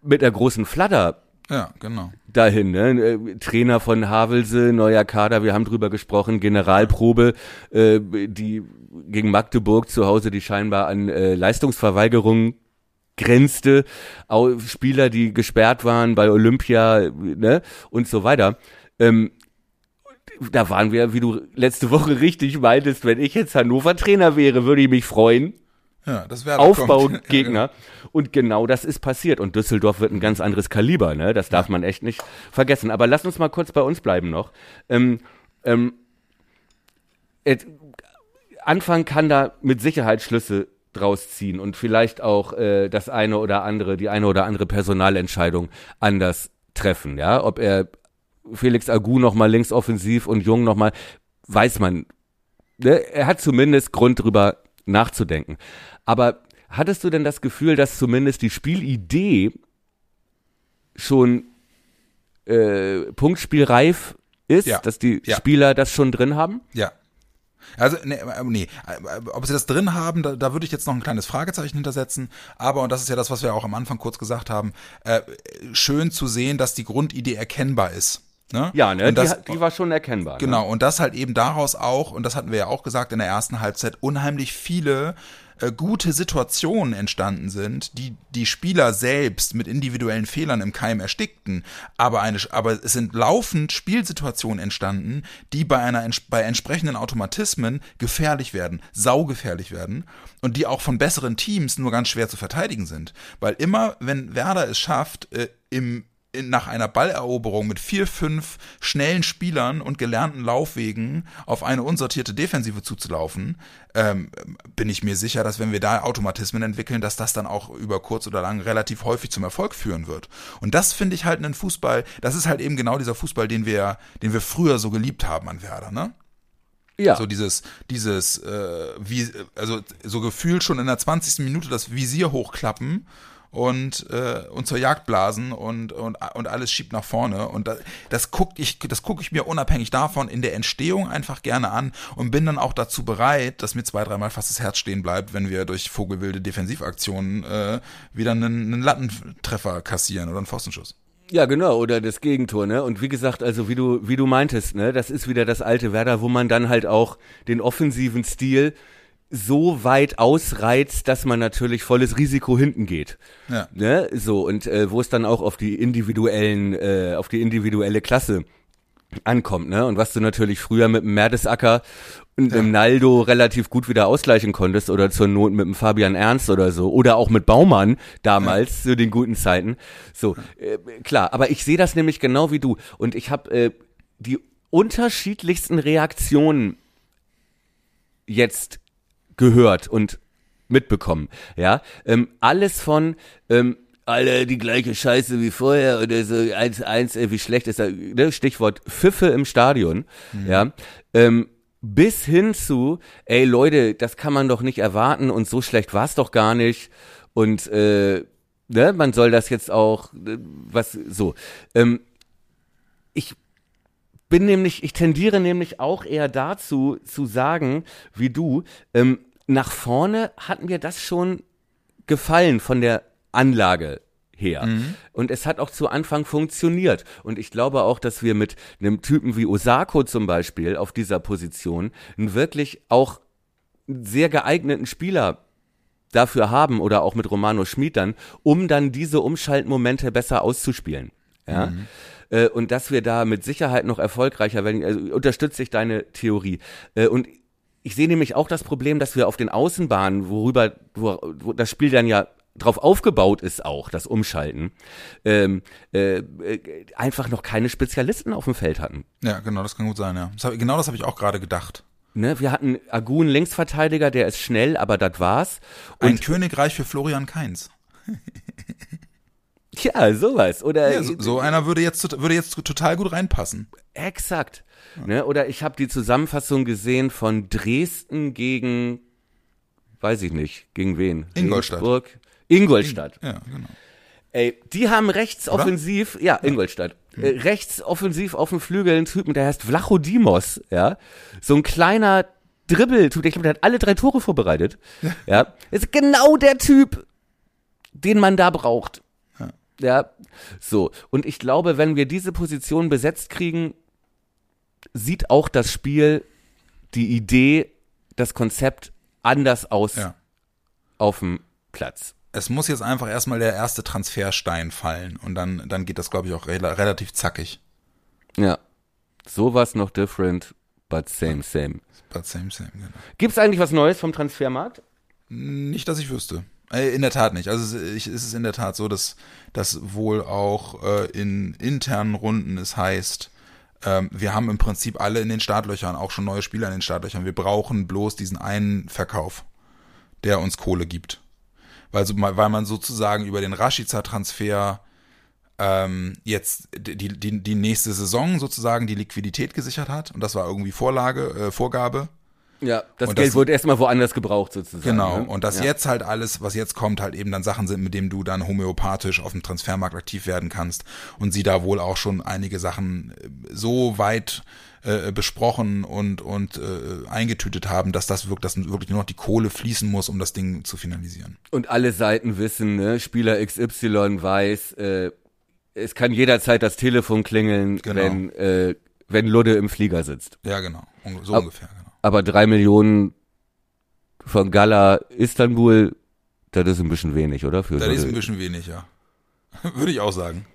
mit der großen Fladder Ja, genau. dahin. Ne? Äh, Trainer von Havelse, neuer Kader, wir haben drüber gesprochen, Generalprobe, äh, die gegen Magdeburg zu Hause, die scheinbar an äh, Leistungsverweigerung grenzte, Au Spieler, die gesperrt waren bei Olympia ne? und so weiter. Ähm, da waren wir, wie du letzte Woche richtig meintest, wenn ich jetzt Hannover Trainer wäre, würde ich mich freuen. Ja, das wäre Ja, genau. Aufbaugegner. Und genau das ist passiert. Und Düsseldorf wird ein ganz anderes Kaliber, ne? Das darf man echt nicht vergessen. Aber lass uns mal kurz bei uns bleiben noch. Ähm, ähm, et, Anfang kann da mit Sicherheit Schlüsse draus ziehen und vielleicht auch äh, das eine oder andere, die eine oder andere Personalentscheidung anders treffen, ja. Ob er Felix Agu noch mal links offensiv und Jung noch mal, weiß man. Ne? Er hat zumindest Grund drüber nachzudenken. Aber hattest du denn das Gefühl, dass zumindest die Spielidee schon äh, punktspielreif ist, Ja. dass die Ja. Spieler das schon drin haben? Ja. Also, nee, äh, nee, äh, ob sie das drin haben, da, da würde ich jetzt noch ein kleines Fragezeichen hintersetzen. Aber, und das ist ja das, was wir auch am Anfang kurz gesagt haben, äh, schön zu sehen, dass die Grundidee erkennbar ist. Ne? Ja, ne? Das, die, die war schon erkennbar. Genau, Ne? und das halt eben daraus auch, und das hatten wir ja auch gesagt in der ersten Halbzeit, unheimlich viele äh, gute Situationen entstanden sind, die die Spieler selbst mit individuellen Fehlern im Keim erstickten. Aber, eine, aber es sind laufend Spielsituationen entstanden, die bei, einer, bei entsprechenden Automatismen gefährlich werden, saugefährlich werden und die auch von besseren Teams nur ganz schwer zu verteidigen sind. Weil immer, wenn Werder es schafft, äh, im nach einer Balleroberung mit vier, fünf schnellen Spielern und gelernten Laufwegen auf eine unsortierte Defensive zuzulaufen, ähm, bin ich mir sicher, dass wenn wir da Automatismen entwickeln, dass das dann auch über kurz oder lang relativ häufig zum Erfolg führen wird. Und das finde ich halt einen Fußball, das ist halt eben genau dieser Fußball, den wir, den wir früher so geliebt haben an Werder, ne? Ja. So dieses, dieses, äh, wie, also so gefühlt schon in der 20. Minute das Visier hochklappen und, äh, und zur Jagd blasen und, und, und alles schiebt nach vorne. Und da, das gucke ich, das gucke ich mir unabhängig davon in der Entstehung einfach gerne an und bin dann auch dazu bereit, dass mir zwei, dreimal fast das Herz stehen bleibt, wenn wir durch vogelwilde Defensivaktionen äh, wieder einen, einen Lattentreffer kassieren oder einen Pfostenschuss. Ja, genau, oder das Gegentor, ne? Und wie gesagt, also wie du, wie du meintest, ne, das ist wieder das alte Werder, wo man dann halt auch den offensiven Stil so weit ausreizt, dass man natürlich volles Risiko hinten geht. Ja. Ne? So, und äh, wo es dann auch auf die individuellen, äh, auf die individuelle Klasse ankommt, ne? Und was du natürlich früher mit dem Mertesacker und dem Naldo relativ gut wieder ausgleichen konntest oder zur Not mit dem Fabian Ernst oder so oder auch mit Baumann damals zu den guten Zeiten. So, äh, klar, aber ich sehe das nämlich genau wie du und ich habe äh, die unterschiedlichsten Reaktionen jetzt gehört und mitbekommen, ja. Ähm, alles von ähm, alle die gleiche Scheiße wie vorher oder so 1-1, äh, wie schlecht ist das, ne? Stichwort Pfiffe im Stadion, ja. Ähm, bis hin zu, ey Leute, das kann man doch nicht erwarten und so schlecht war's doch gar nicht und äh, ne, man soll das jetzt auch, äh, was so. Ähm, ich bin nämlich, ich tendiere nämlich auch eher dazu, zu sagen, wie du, ähm, nach vorne hat mir das schon gefallen von der Anlage her. Und es hat auch zu Anfang funktioniert. Und ich glaube auch, dass wir mit einem Typen wie Osako zum Beispiel auf dieser Position einen wirklich auch sehr geeigneten Spieler dafür haben oder auch mit Romano Schmid dann, um dann diese Umschaltmomente besser auszuspielen. Ja. Äh, und dass wir da mit Sicherheit noch erfolgreicher werden, also unterstütze ich deine Theorie. Äh, und ich sehe nämlich auch das Problem, dass wir auf den Außenbahnen, worüber wo, wo das Spiel dann ja drauf aufgebaut ist auch, das Umschalten, ähm, äh, äh, einfach noch keine Spezialisten auf dem Feld hatten. Ja, genau, das kann gut sein, ja. Das hab, genau das habe ich auch gerade gedacht. Ne, wir hatten Agun Linksverteidiger, der ist schnell, aber das war's. Ein Königreich für Florian Kainz. Ja, sowas. Oder Ja, so, so einer würde jetzt, würde jetzt total gut reinpassen. Exakt. Ne? Oder ich habe die Zusammenfassung gesehen von Dresden gegen, weiß ich nicht, gegen wen? Ingolstadt. Regensburg? Ingolstadt. Ja, genau. Ey, die haben rechts offensiv, ja, Ingolstadt, äh, rechts offensiv auf dem Flügel einen Typen, der heißt Vlachodimos, ja. So ein kleiner Dribbel-Typ, ich glaube, der hat alle drei Tore vorbereitet. Ja. Ist genau der Typ, den man da braucht. Ja. So. Und ich glaube, wenn wir diese Position besetzt kriegen, sieht auch das Spiel, die Idee, das Konzept anders aus Ja. auf dem Platz. Es muss jetzt einfach erstmal der erste Transferstein fallen und dann, dann geht das, glaube ich, auch rela relativ zackig. Ja. Sowas noch different, but same, same. But same, same, genau. Gibt's eigentlich was Neues vom Transfermarkt? Nicht, dass ich wüsste. Äh, In der Tat nicht. Also es es ist in der Tat so, dass, dass wohl auch äh, in internen Runden es heißt, ähm, wir haben im Prinzip alle in den Startlöchern, auch schon neue Spieler in den Startlöchern. Wir brauchen bloß diesen einen Verkauf, der uns Kohle gibt. Weil, so, weil man sozusagen über den Rashica-Transfer ähm, jetzt die, die, die nächste Saison sozusagen die Liquidität gesichert hat. Und das war irgendwie Vorlage, äh, Vorgabe. Ja, das Und Geld das- wurde erstmal woanders gebraucht sozusagen. Genau, ne? und dass ja. jetzt halt alles, was jetzt kommt, halt eben dann Sachen sind, mit denen du dann homöopathisch auf dem Transfermarkt aktiv werden kannst. Und sie da wohl auch schon einige Sachen äh, so weit äh, besprochen und, und äh, eingetütet haben, dass das wirklich, dass wirklich nur noch die Kohle fließen muss, um das Ding zu finalisieren. Und alle Seiten wissen, ne, Spieler XY weiß, äh, es kann jederzeit das Telefon klingeln, Genau. wenn, äh, wenn Ludde im Flieger sitzt. Ja, genau. So Ab- ungefähr, genau. Aber drei Millionen von Gala Istanbul, das ist ein bisschen wenig, oder? Für Das ist ein bisschen wenig, ja. Würde ich auch sagen.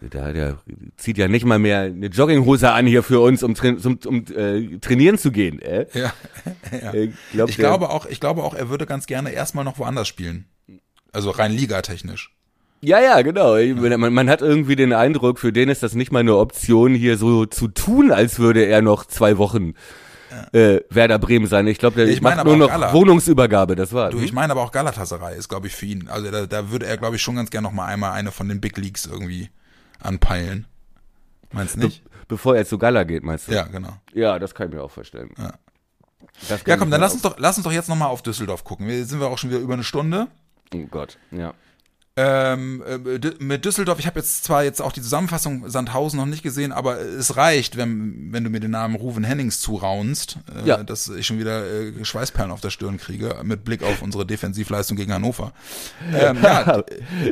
Der, der zieht ja nicht mal mehr eine Jogginghose an hier für uns, um, um, um äh, trainieren zu gehen. Äh? Ja. Äh, glaub, Ich glaube auch, ich glaube auch, er würde ganz gerne erstmal noch woanders spielen. Also rein ligatechnisch. Ja, ja, genau. Ich- Man, man hat irgendwie den Eindruck, für den ist das nicht mal eine Option, hier so zu tun, als würde er noch zwei Wochen äh, Werder Bremen sein. Ich glaube, der Ich macht nur noch Gala. Wohnungsübergabe, das war. Du, ich meine aber auch Galatasaray ist, glaube ich, für ihn. Also da, da würde er, glaube ich, schon ganz gerne noch mal einmal eine von den Big Leagues irgendwie anpeilen. Meinst du nicht? Bevor er zu Gala geht, meinst du? Ja, genau. Ja, das kann ich mir auch vorstellen. Ja. Ja, komm, dann lass uns doch, lass uns doch jetzt noch mal auf Düsseldorf gucken. Wir sind wir auch schon wieder über eine Stunde. Oh Gott, ja. Ähm, äh, mit Düsseldorf, ich habe jetzt zwar jetzt auch die Zusammenfassung Sandhausen noch nicht gesehen, aber es reicht, wenn, wenn du mir den Namen Ruven Hennings zuraunst, äh, Ja. dass ich schon wieder äh, Schweißperlen auf der Stirn kriege, mit Blick auf unsere Defensivleistung gegen Hannover. Ähm, ja,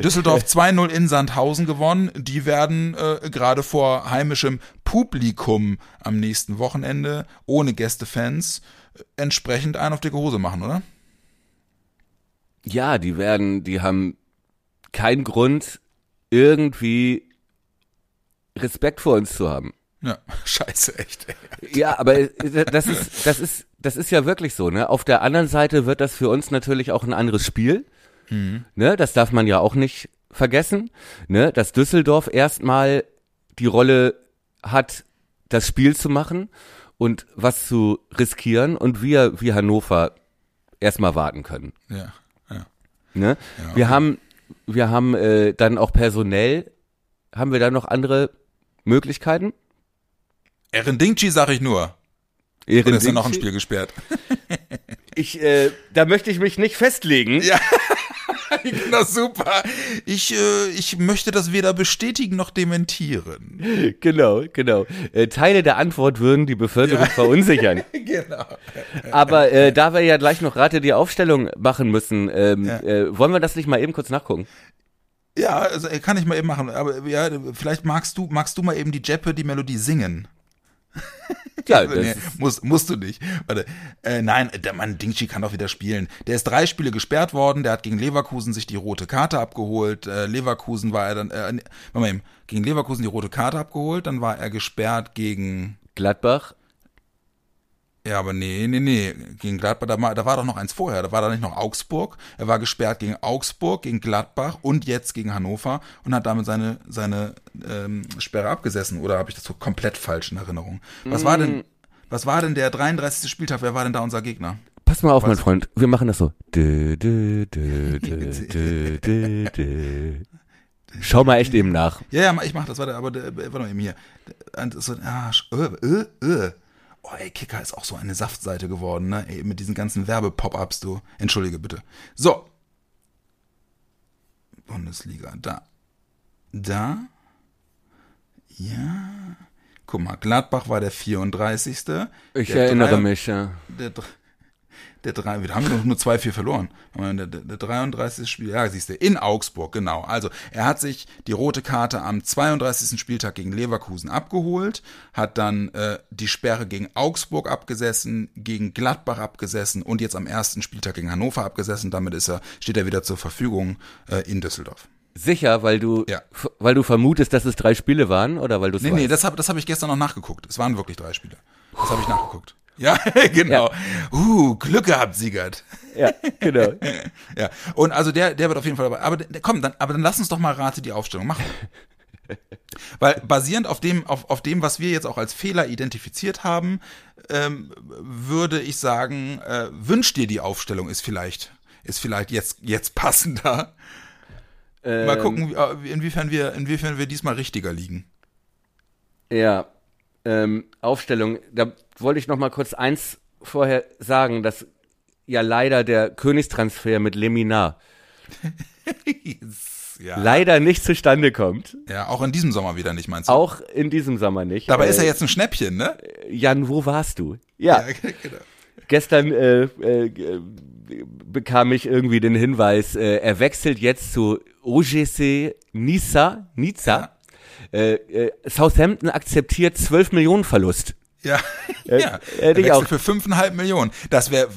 Düsseldorf 2-0 in Sandhausen gewonnen. Die werden äh, gerade vor heimischem Publikum am nächsten Wochenende, ohne Gästefans, äh, entsprechend einen auf dicke Hose machen, oder? Ja, die werden, die haben keinen Grund, irgendwie Respekt vor uns zu haben. Ja, scheiße, echt. Ey. Ja, aber das ist, das ist, das ist ja wirklich so, ne? Auf der anderen Seite wird das für uns natürlich auch ein anderes Spiel. Ne? Das darf man ja auch nicht vergessen, ne? Dass Düsseldorf erstmal die Rolle hat, das Spiel zu machen und was zu riskieren und wir, wie Hannover, erstmal warten können. Ja, ja. Ne? Wir haben, wir haben äh, dann auch personell, haben wir da noch andere Möglichkeiten? Erin Dingchi sag ich nur. Oder ist ja noch ein Spiel gesperrt? Ich, äh, da möchte ich mich nicht festlegen. Ja. Na super. Ich, äh, ich möchte das weder bestätigen noch dementieren. Genau, genau. Äh, Teile der Antwort würden die Bevölkerung verunsichern. Genau. Aber äh, da wir ja gleich noch Rate die Aufstellung machen müssen, ähm, Ja. äh, wollen wir das nicht mal eben kurz nachgucken? Ja, also äh, kann ich mal eben machen. Aber ja, vielleicht magst du, magst du mal eben die Jeppe, die Melodie singen. Ja, Also, nee, ist, musst, du nicht. Warte. Äh, nein, der Mann Dingchi kann doch wieder spielen. Der ist drei Spiele gesperrt worden. Der hat gegen Leverkusen sich die rote Karte abgeholt. Äh, Leverkusen war er dann, äh, warte mal eben, gegen Leverkusen die rote Karte abgeholt. Dann war er gesperrt gegen Gladbach. Ja, aber nee, nee, nee. Gegen Gladbach, da, war- da war doch noch eins vorher. Da war da nicht noch Augsburg. Er war gesperrt gegen Augsburg, gegen Gladbach und jetzt gegen Hannover und hat damit seine, seine ähm, Sperre abgesessen. Oder habe ich das so komplett falsch in Erinnerung? Was war denn, was war denn der 33. Spieltag? Wer war denn da unser Gegner? Pass mal auf, mein Weiß ich. Freund. Wir machen das so. Dö, dö, dö. Schau mal echt eben nach. Ja, ja, ich mach das, warte, aber der, warte mal eben hier. So, ah, äh, äh, äh. Oh, ey, Kicker ist auch so eine Saftseite geworden, ne? Ey, mit diesen ganzen Werbe-Pop-Ups, du. Entschuldige bitte. So. Bundesliga, da. Da. Ja. Guck mal, Gladbach war der 34. Ich Der erinnere drei- mich, ja. Der, der drei, wir haben doch nur zwei, vier verloren. Der, der, der 33. Spiel, ja, siehst du, in Augsburg, genau. Also, er hat sich die rote Karte am 32. Spieltag gegen Leverkusen abgeholt, hat dann äh, die Sperre gegen Augsburg abgesessen, gegen Gladbach abgesessen und jetzt am ersten Spieltag gegen Hannover abgesessen. Damit ist er, steht er wieder zur Verfügung äh, in Düsseldorf. Sicher, weil du, Ja. weil du vermutest, dass es drei Spiele waren oder weil du es Nee, weißt? nee, das habe das hab ich gestern noch nachgeguckt. Es waren wirklich drei Spiele. Das habe ich nachgeguckt. Ja, genau. Uh, Glück gehabt, Siegert. Ja, genau. Ja, und also der, der wird auf jeden Fall dabei. Aber komm, dann, aber dann lass uns doch mal Rate die Aufstellung machen. Weil basierend auf dem, auf, auf dem, was wir jetzt auch als Fehler identifiziert haben, ähm, würde ich sagen, äh, wünsch dir die Aufstellung ist vielleicht, ist vielleicht jetzt, jetzt passender. Mal Ähm, gucken, wie- äh, inwiefern wir, inwiefern wir diesmal richtiger liegen. Ja, ähm, Aufstellung. Da wollte ich noch mal kurz eins vorher sagen, dass ja leider der Königstransfer mit Leminar Ja, leider nicht zustande kommt. ja, auch in diesem Sommer wieder nicht, meinst du? Auch in diesem Sommer nicht. Dabei ist er jetzt ein Schnäppchen, ne? Jan, wo warst du? Ja, genau. gestern äh, äh, bekam ich irgendwie den Hinweis, äh, er wechselt jetzt zu OGC Nizza. Nizza. Äh, äh, Southampton akzeptiert 12 Millionen Verlust. Ja, Äh, ja. hätte Er ich wechselt auch. für fünfeinhalb Millionen. Das wäre,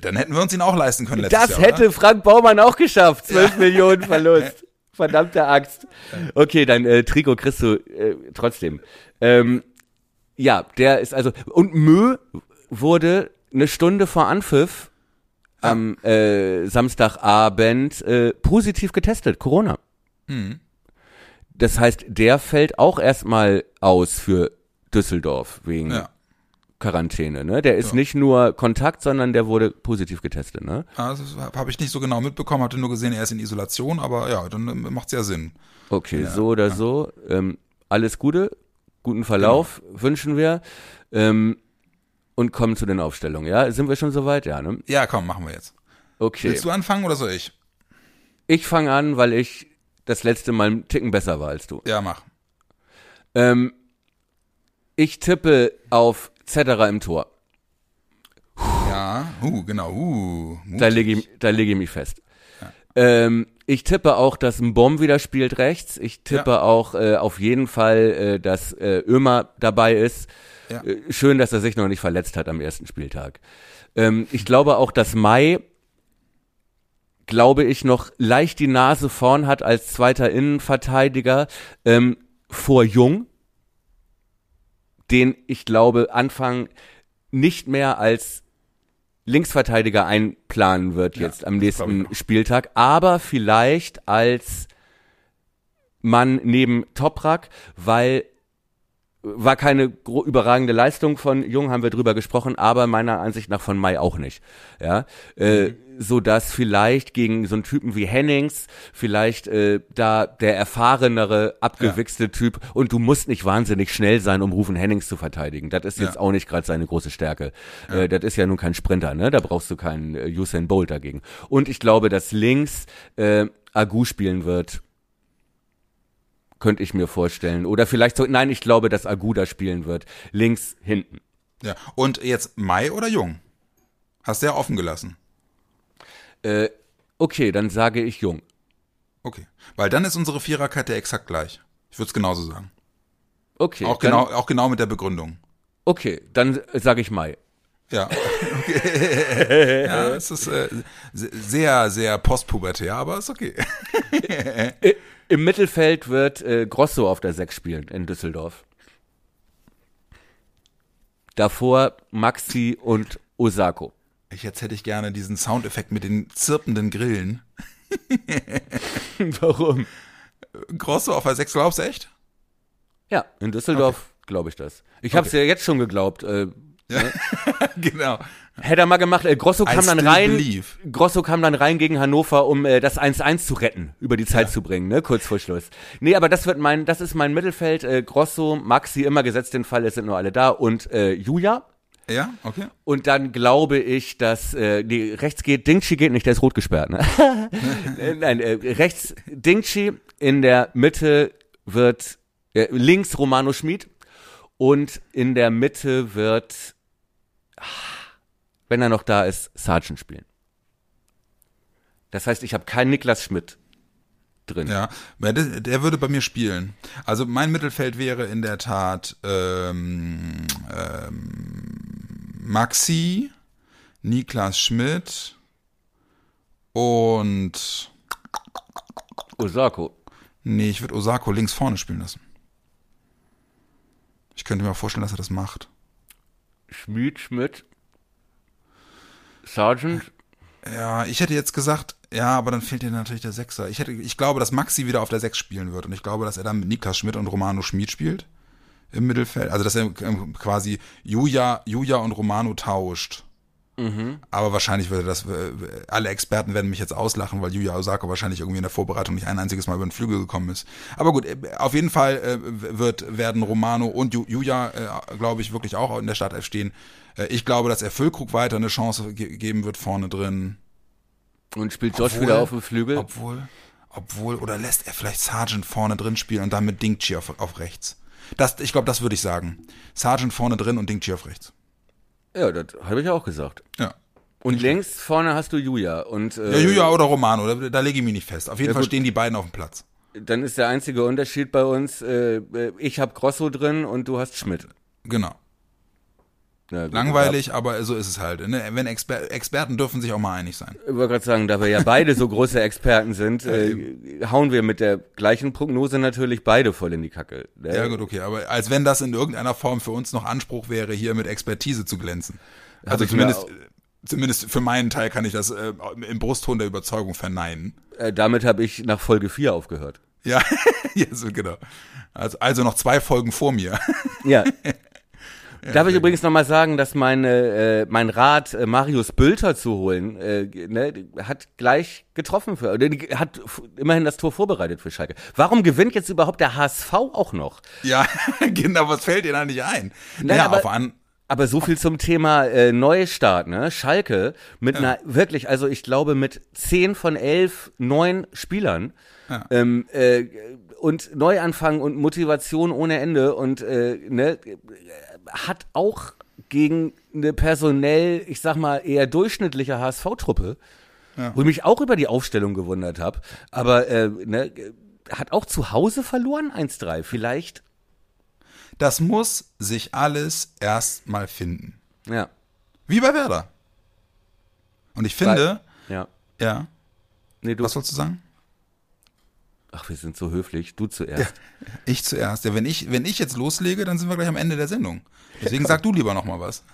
dann hätten wir uns ihn auch leisten können letztes Das Jahr. hätte Oder? Frank Baumann auch geschafft. 12 Millionen Verlust. Verdammte Axt. Okay, dann äh, Trikot kriegst du äh, trotzdem. Ähm, ja, der ist also. Und Mö wurde eine Stunde vor Anpfiff am äh, Samstagabend äh, positiv getestet, Corona. Mhm. Das heißt, der fällt auch erstmal aus für Düsseldorf wegen Ja. Quarantäne. Ne? Der ist nicht nur Kontakt, sondern der wurde positiv getestet. Ne? Also, das habe ich nicht so genau mitbekommen, hatte nur gesehen, er ist in Isolation, aber ja, dann ähm, macht's ja Sinn. Okay, so oder so. Ähm, alles Gute, guten Verlauf wünschen wir. Ähm, und kommen zu den Aufstellungen. Ja, sind wir schon soweit? Ja, ne? Ja, komm, machen wir jetzt. Okay. Willst du anfangen oder soll ich? Ich fange an, weil ich das letzte Mal einen Ticken besser war als du. Ja, mach. Ähm, ich tippe auf Zetterer im Tor. Ja, uh, genau, uh. mutig. Da lege ich, da lege ich mich fest. Ähm, ich tippe auch, dass ein Bomb wieder spielt rechts. Ich tippe Ja. auch äh, auf jeden Fall, äh, dass äh, Ömer dabei ist. Ja. Äh, schön, dass er sich noch nicht verletzt hat am ersten Spieltag. Ähm, ich glaube auch, dass Mai, glaube ich, noch leicht die Nase vorn hat als zweiter Innenverteidiger ähm, vor Jung, den ich glaube Anfang nicht mehr als Linksverteidiger einplanen wird Ja, jetzt am nächsten. Spieltag, aber vielleicht als Mann neben Toprak, weil war keine überragende Leistung von Jung, haben wir drüber gesprochen, aber meiner Ansicht nach von Mai auch nicht. Ja, äh, so dass vielleicht gegen so einen Typen wie Hennings vielleicht äh, da der erfahrenere, abgewichste Typ und du musst nicht wahnsinnig schnell sein, um Rufen Hennings zu verteidigen. Das ist jetzt Ja. auch nicht gerade seine große Stärke. Äh, das ist ja nun kein Sprinter, ne? Da brauchst du keinen äh, Usain Bolt dagegen. Und ich glaube, dass links äh, Agu spielen wird könnte ich mir vorstellen. Oder vielleicht so, nein, ich glaube, dass Aguda spielen wird. Links hinten. Ja. Und jetzt Mai oder Jung? Hast du ja offen gelassen. Äh, okay, dann sage ich Jung. Okay. Weil dann ist unsere Viererkette exakt gleich. Ich würde es genauso sagen. Okay. Auch genau, auch genau mit der Begründung. Okay, dann sage ich Mai. Ja. Okay. ja, es ist äh, se- sehr, sehr postpubertär, aber ist okay. Im Mittelfeld wird äh, Grosso auf der 6 spielen in Düsseldorf. davor Maxi und Osako. Ich, jetzt hätte ich gerne diesen Soundeffekt mit den zirpenden Grillen. Warum? Grosso auf der 6, glaubst du echt? Ja, in Düsseldorf glaube ich das. Ich habe es ja jetzt schon geglaubt. Äh, Ja, genau. hätte er mal gemacht. Äh, Grosso I kam dann rein. believe. Grosso kam dann rein gegen Hannover, um äh, das 1-1 zu retten, über die Zeit zu bringen, ne, kurz vor Schluss. Nee, aber das wird mein, das ist mein Mittelfeld. Äh, Grosso, Maxi, immer gesetzt den Fall, es sind nur alle da und äh, Julia. Ja, okay. Und dann glaube ich, dass äh, nee, rechts geht, Dingchi geht nicht, der ist rot gesperrt. Ne? Äh, Nein, äh, rechts Dingchi, in der Mitte wird äh, links Romano Schmid und in der Mitte wird, wenn er noch da ist, Sargent spielen. Das heißt, ich habe keinen Niklas Schmidt drin. Ja, der, der würde bei mir spielen. Also mein Mittelfeld wäre in der Tat ähm, ähm, Maxi, Niklas Schmidt und Osako. nee, ich würde Osako links vorne spielen lassen. Ich könnte mir auch vorstellen, dass er das macht. Schmid, Schmidt, Sargent. Ja, ich hätte jetzt gesagt, ja, aber dann fehlt dir natürlich der Sechser. Ich hätte, ich glaube, dass Maxi wieder auf der Sechs spielen wird und ich glaube, dass er dann mit Niklas Schmidt und Romano Schmid spielt im Mittelfeld. Also dass er ähm, quasi Julia, Julia und Romano tauscht. Aber wahrscheinlich würde das, äh, alle Experten werden mich jetzt auslachen, weil Yuya Osako wahrscheinlich irgendwie in der Vorbereitung nicht ein einziges Mal über den Flügel gekommen ist. Aber gut, äh, auf jeden Fall äh, wird, werden Romano und Yuya, glaube ich, wirklich auch in der Startelf stehen. Ich glaube, dass er Füllkrug weiter eine Chance ge geben wird vorne drin. Und spielt Josh Obwohl- wieder auf dem Flügel. Obwohl, obwohl, oder lässt er vielleicht Sargent vorne drin spielen und dann mit Dingchi auf, auf rechts. Das, ich glaube, das würde ich sagen. Sargent vorne drin und Dingchi auf rechts. Ja, das habe ich auch gesagt. Ja. Und links vorne hast du Julia. Und äh, Ja, Julia oder Romano, da, da lege ich mich nicht fest. Auf jeden Ja, Fall gut. stehen die beiden auf dem Platz. dann ist der einzige Unterschied bei uns, äh, ich habe Grosso drin und du hast Schmidt. Genau. Ja, Langweilig, aber so ist es halt. Ne? Wenn Exper Experten dürfen sich auch mal einig sein. Ich wollte gerade sagen, da wir ja beide so große Experten sind, äh, hauen wir mit der gleichen Prognose natürlich beide voll in die Kacke. ne? Ja gut, okay, aber als wenn das in irgendeiner Form für uns noch Anspruch wäre, hier mit Expertise zu glänzen. Also zumindest, zumindest für meinen Teil kann ich das äh, im Brustton der Überzeugung verneinen. Äh, damit habe ich nach Folge 4 aufgehört. Ja, so genau. Also, also noch zwei Folgen vor mir. Ja. Darf ich übrigens nochmal sagen, dass meine, äh, mein Rat, äh, Marius Bülter zu holen, äh, ne, hat gleich getroffen für, oder hat immerhin das Tor vorbereitet für Schalke. Warum gewinnt jetzt überhaupt der HSV auch noch? Ja, genau, was fällt dir da nicht ein? Nein, naja, aber- auf an, Aber so viel zum Thema äh, Neustart, ne? Schalke mit einer wirklich, also ich glaube mit zehn von elf neuen Spielern ähm, äh, und Neuanfang und Motivation ohne Ende und äh, ne, hat auch gegen eine personell, ich sag mal eher durchschnittliche HSV-Truppe, wo ich mich auch über die Aufstellung gewundert habe, aber äh, ne, hat auch zu Hause verloren 1-3. Vielleicht, das muss sich alles erstmal finden. ja, Wie bei Werder. Und ich finde, ja. ja, Nee, du, was sollst du sagen? Ach, wir sind so höflich. Du zuerst. Ich zuerst. Ja, wenn ich, wenn ich jetzt loslege, dann sind wir gleich am Ende der Sendung. Deswegen sag du lieber noch mal was.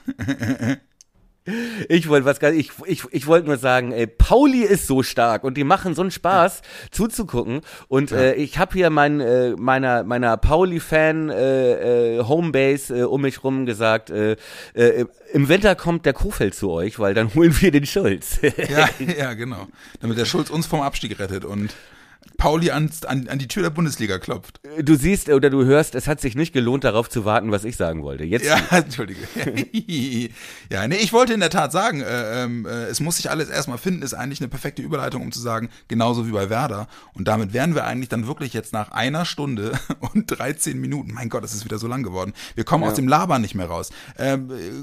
Ich wollte was ich, ich, ich wollte nur sagen, ey, Pauli ist so stark und die machen so einen Spaß zuzugucken. Und äh, ich habe hier mein, äh, meiner, meiner Pauli-Fan äh, äh, Homebase äh, um mich rum gesagt, äh, äh, im Winter kommt der Kofeld zu euch, weil dann holen wir den Schulz. Ja, ja, genau. Damit der Schulz uns vom Abstieg rettet und Pauli an, an, an die Tür der Bundesliga klopft. du siehst oder du hörst, es hat sich nicht gelohnt, darauf zu warten, was ich sagen wollte. Jetzt Ja, entschuldige. ja, nee, ich wollte in der Tat sagen, äh, ähm, äh, es muss sich alles erstmal finden, ist eigentlich eine perfekte Überleitung, um zu sagen, genauso wie bei Werder. Und damit wären wir eigentlich dann wirklich jetzt nach einer Stunde und 13 Minuten, mein Gott, es ist wieder so lang geworden. Wir kommen aus dem Labern nicht mehr raus. Äh,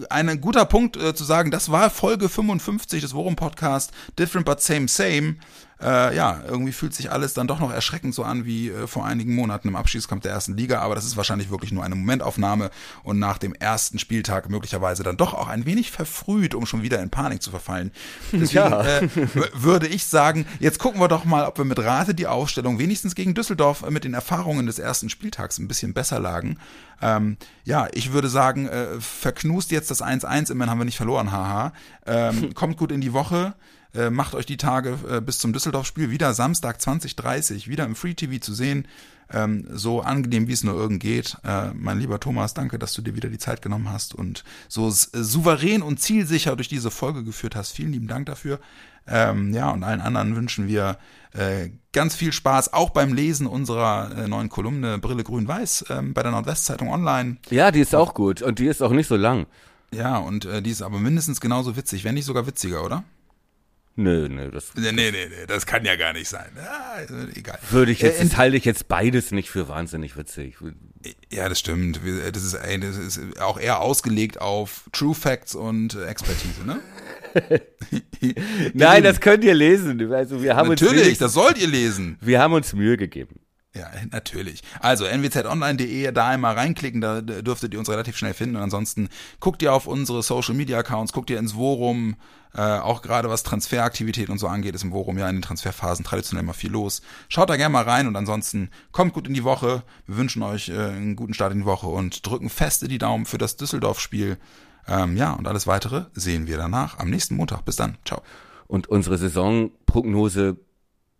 ein guter Punkt äh, zu sagen, das war Folge 55 des Worum Podcast, Different but Same Same. Äh, ja, irgendwie fühlt sich alles dann doch noch erschreckend so an wie äh, vor einigen Monaten im Abschiedskampf der ersten Liga, aber das ist wahrscheinlich wirklich nur eine Momentaufnahme und nach dem ersten Spieltag möglicherweise dann doch auch ein wenig verfrüht, um schon wieder in Panik zu verfallen. Deswegen Ja. äh, würde ich sagen, jetzt gucken wir doch mal, ob wir mit Rate die Aufstellung wenigstens gegen Düsseldorf äh, mit den Erfahrungen des ersten Spieltags ein bisschen besser lagen. Ähm, ja, ich würde sagen, äh, verknust jetzt das 1-1, immerhin haben wir nicht verloren, haha. Ähm, kommt gut in die Woche. Äh, macht euch die Tage äh, bis zum Düsseldorf-Spiel wieder Samstag 2030 wieder im Free TV zu sehen. Ähm, so angenehm, wie es nur irgend geht. Äh, mein lieber Thomas, danke, dass du dir wieder die Zeit genommen hast und so souverän und zielsicher durch diese Folge geführt hast. Vielen lieben Dank dafür. Ähm, ja, und allen anderen wünschen wir äh, ganz viel Spaß, auch beim Lesen unserer äh, neuen Kolumne Brille Grün-Weiß ähm, bei der Nordwestzeitung online. Ja, die ist auch gut und die ist auch nicht so lang. Ja, und äh, die ist aber mindestens genauso witzig, wenn nicht sogar witziger, oder? Nö, nö, das Nee, nee, nee, nee das kann ja gar nicht sein. Ja, äh, egal. würde ich jetzt, Äh, das halte ich jetzt beides nicht für wahnsinnig witzig. Ja, das stimmt. Wir- Das ist, das ist auch eher ausgelegt auf True Facts und äh, Expertise, ne? Nein, das könnt ihr lesen. Also wir haben uns Natürlich, wirklich- das sollt ihr lesen. wir haben uns Mühe gegeben. Ja, natürlich. Also nwzonline.de, da einmal reinklicken, da dürftet ihr uns relativ schnell finden. Und ansonsten guckt ihr auf unsere Social Media Accounts, guckt ihr ins Forum, äh, auch gerade was Transferaktivität und so angeht, ist im Forum ja in den Transferphasen traditionell immer viel los. Schaut da gerne mal rein und ansonsten kommt gut in die Woche. Wir wünschen euch äh, einen guten Start in die Woche und drücken feste die Daumen für das Düsseldorf-Spiel. Ähm, ja, und alles weitere sehen wir danach am nächsten Montag. Bis dann. Ciao. Und unsere Saisonprognose,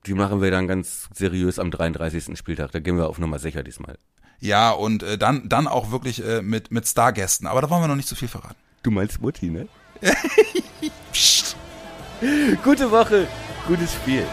die machen wir dann ganz seriös am 33. Spieltag. Da gehen wir auf Nummer sicher diesmal. Ja, und äh, dann, dann auch wirklich äh, mit, mit Stargästen. Aber da wollen wir noch nicht zu viel verraten. Du meinst Mutti, ne? Gute Woche, gutes Spiel.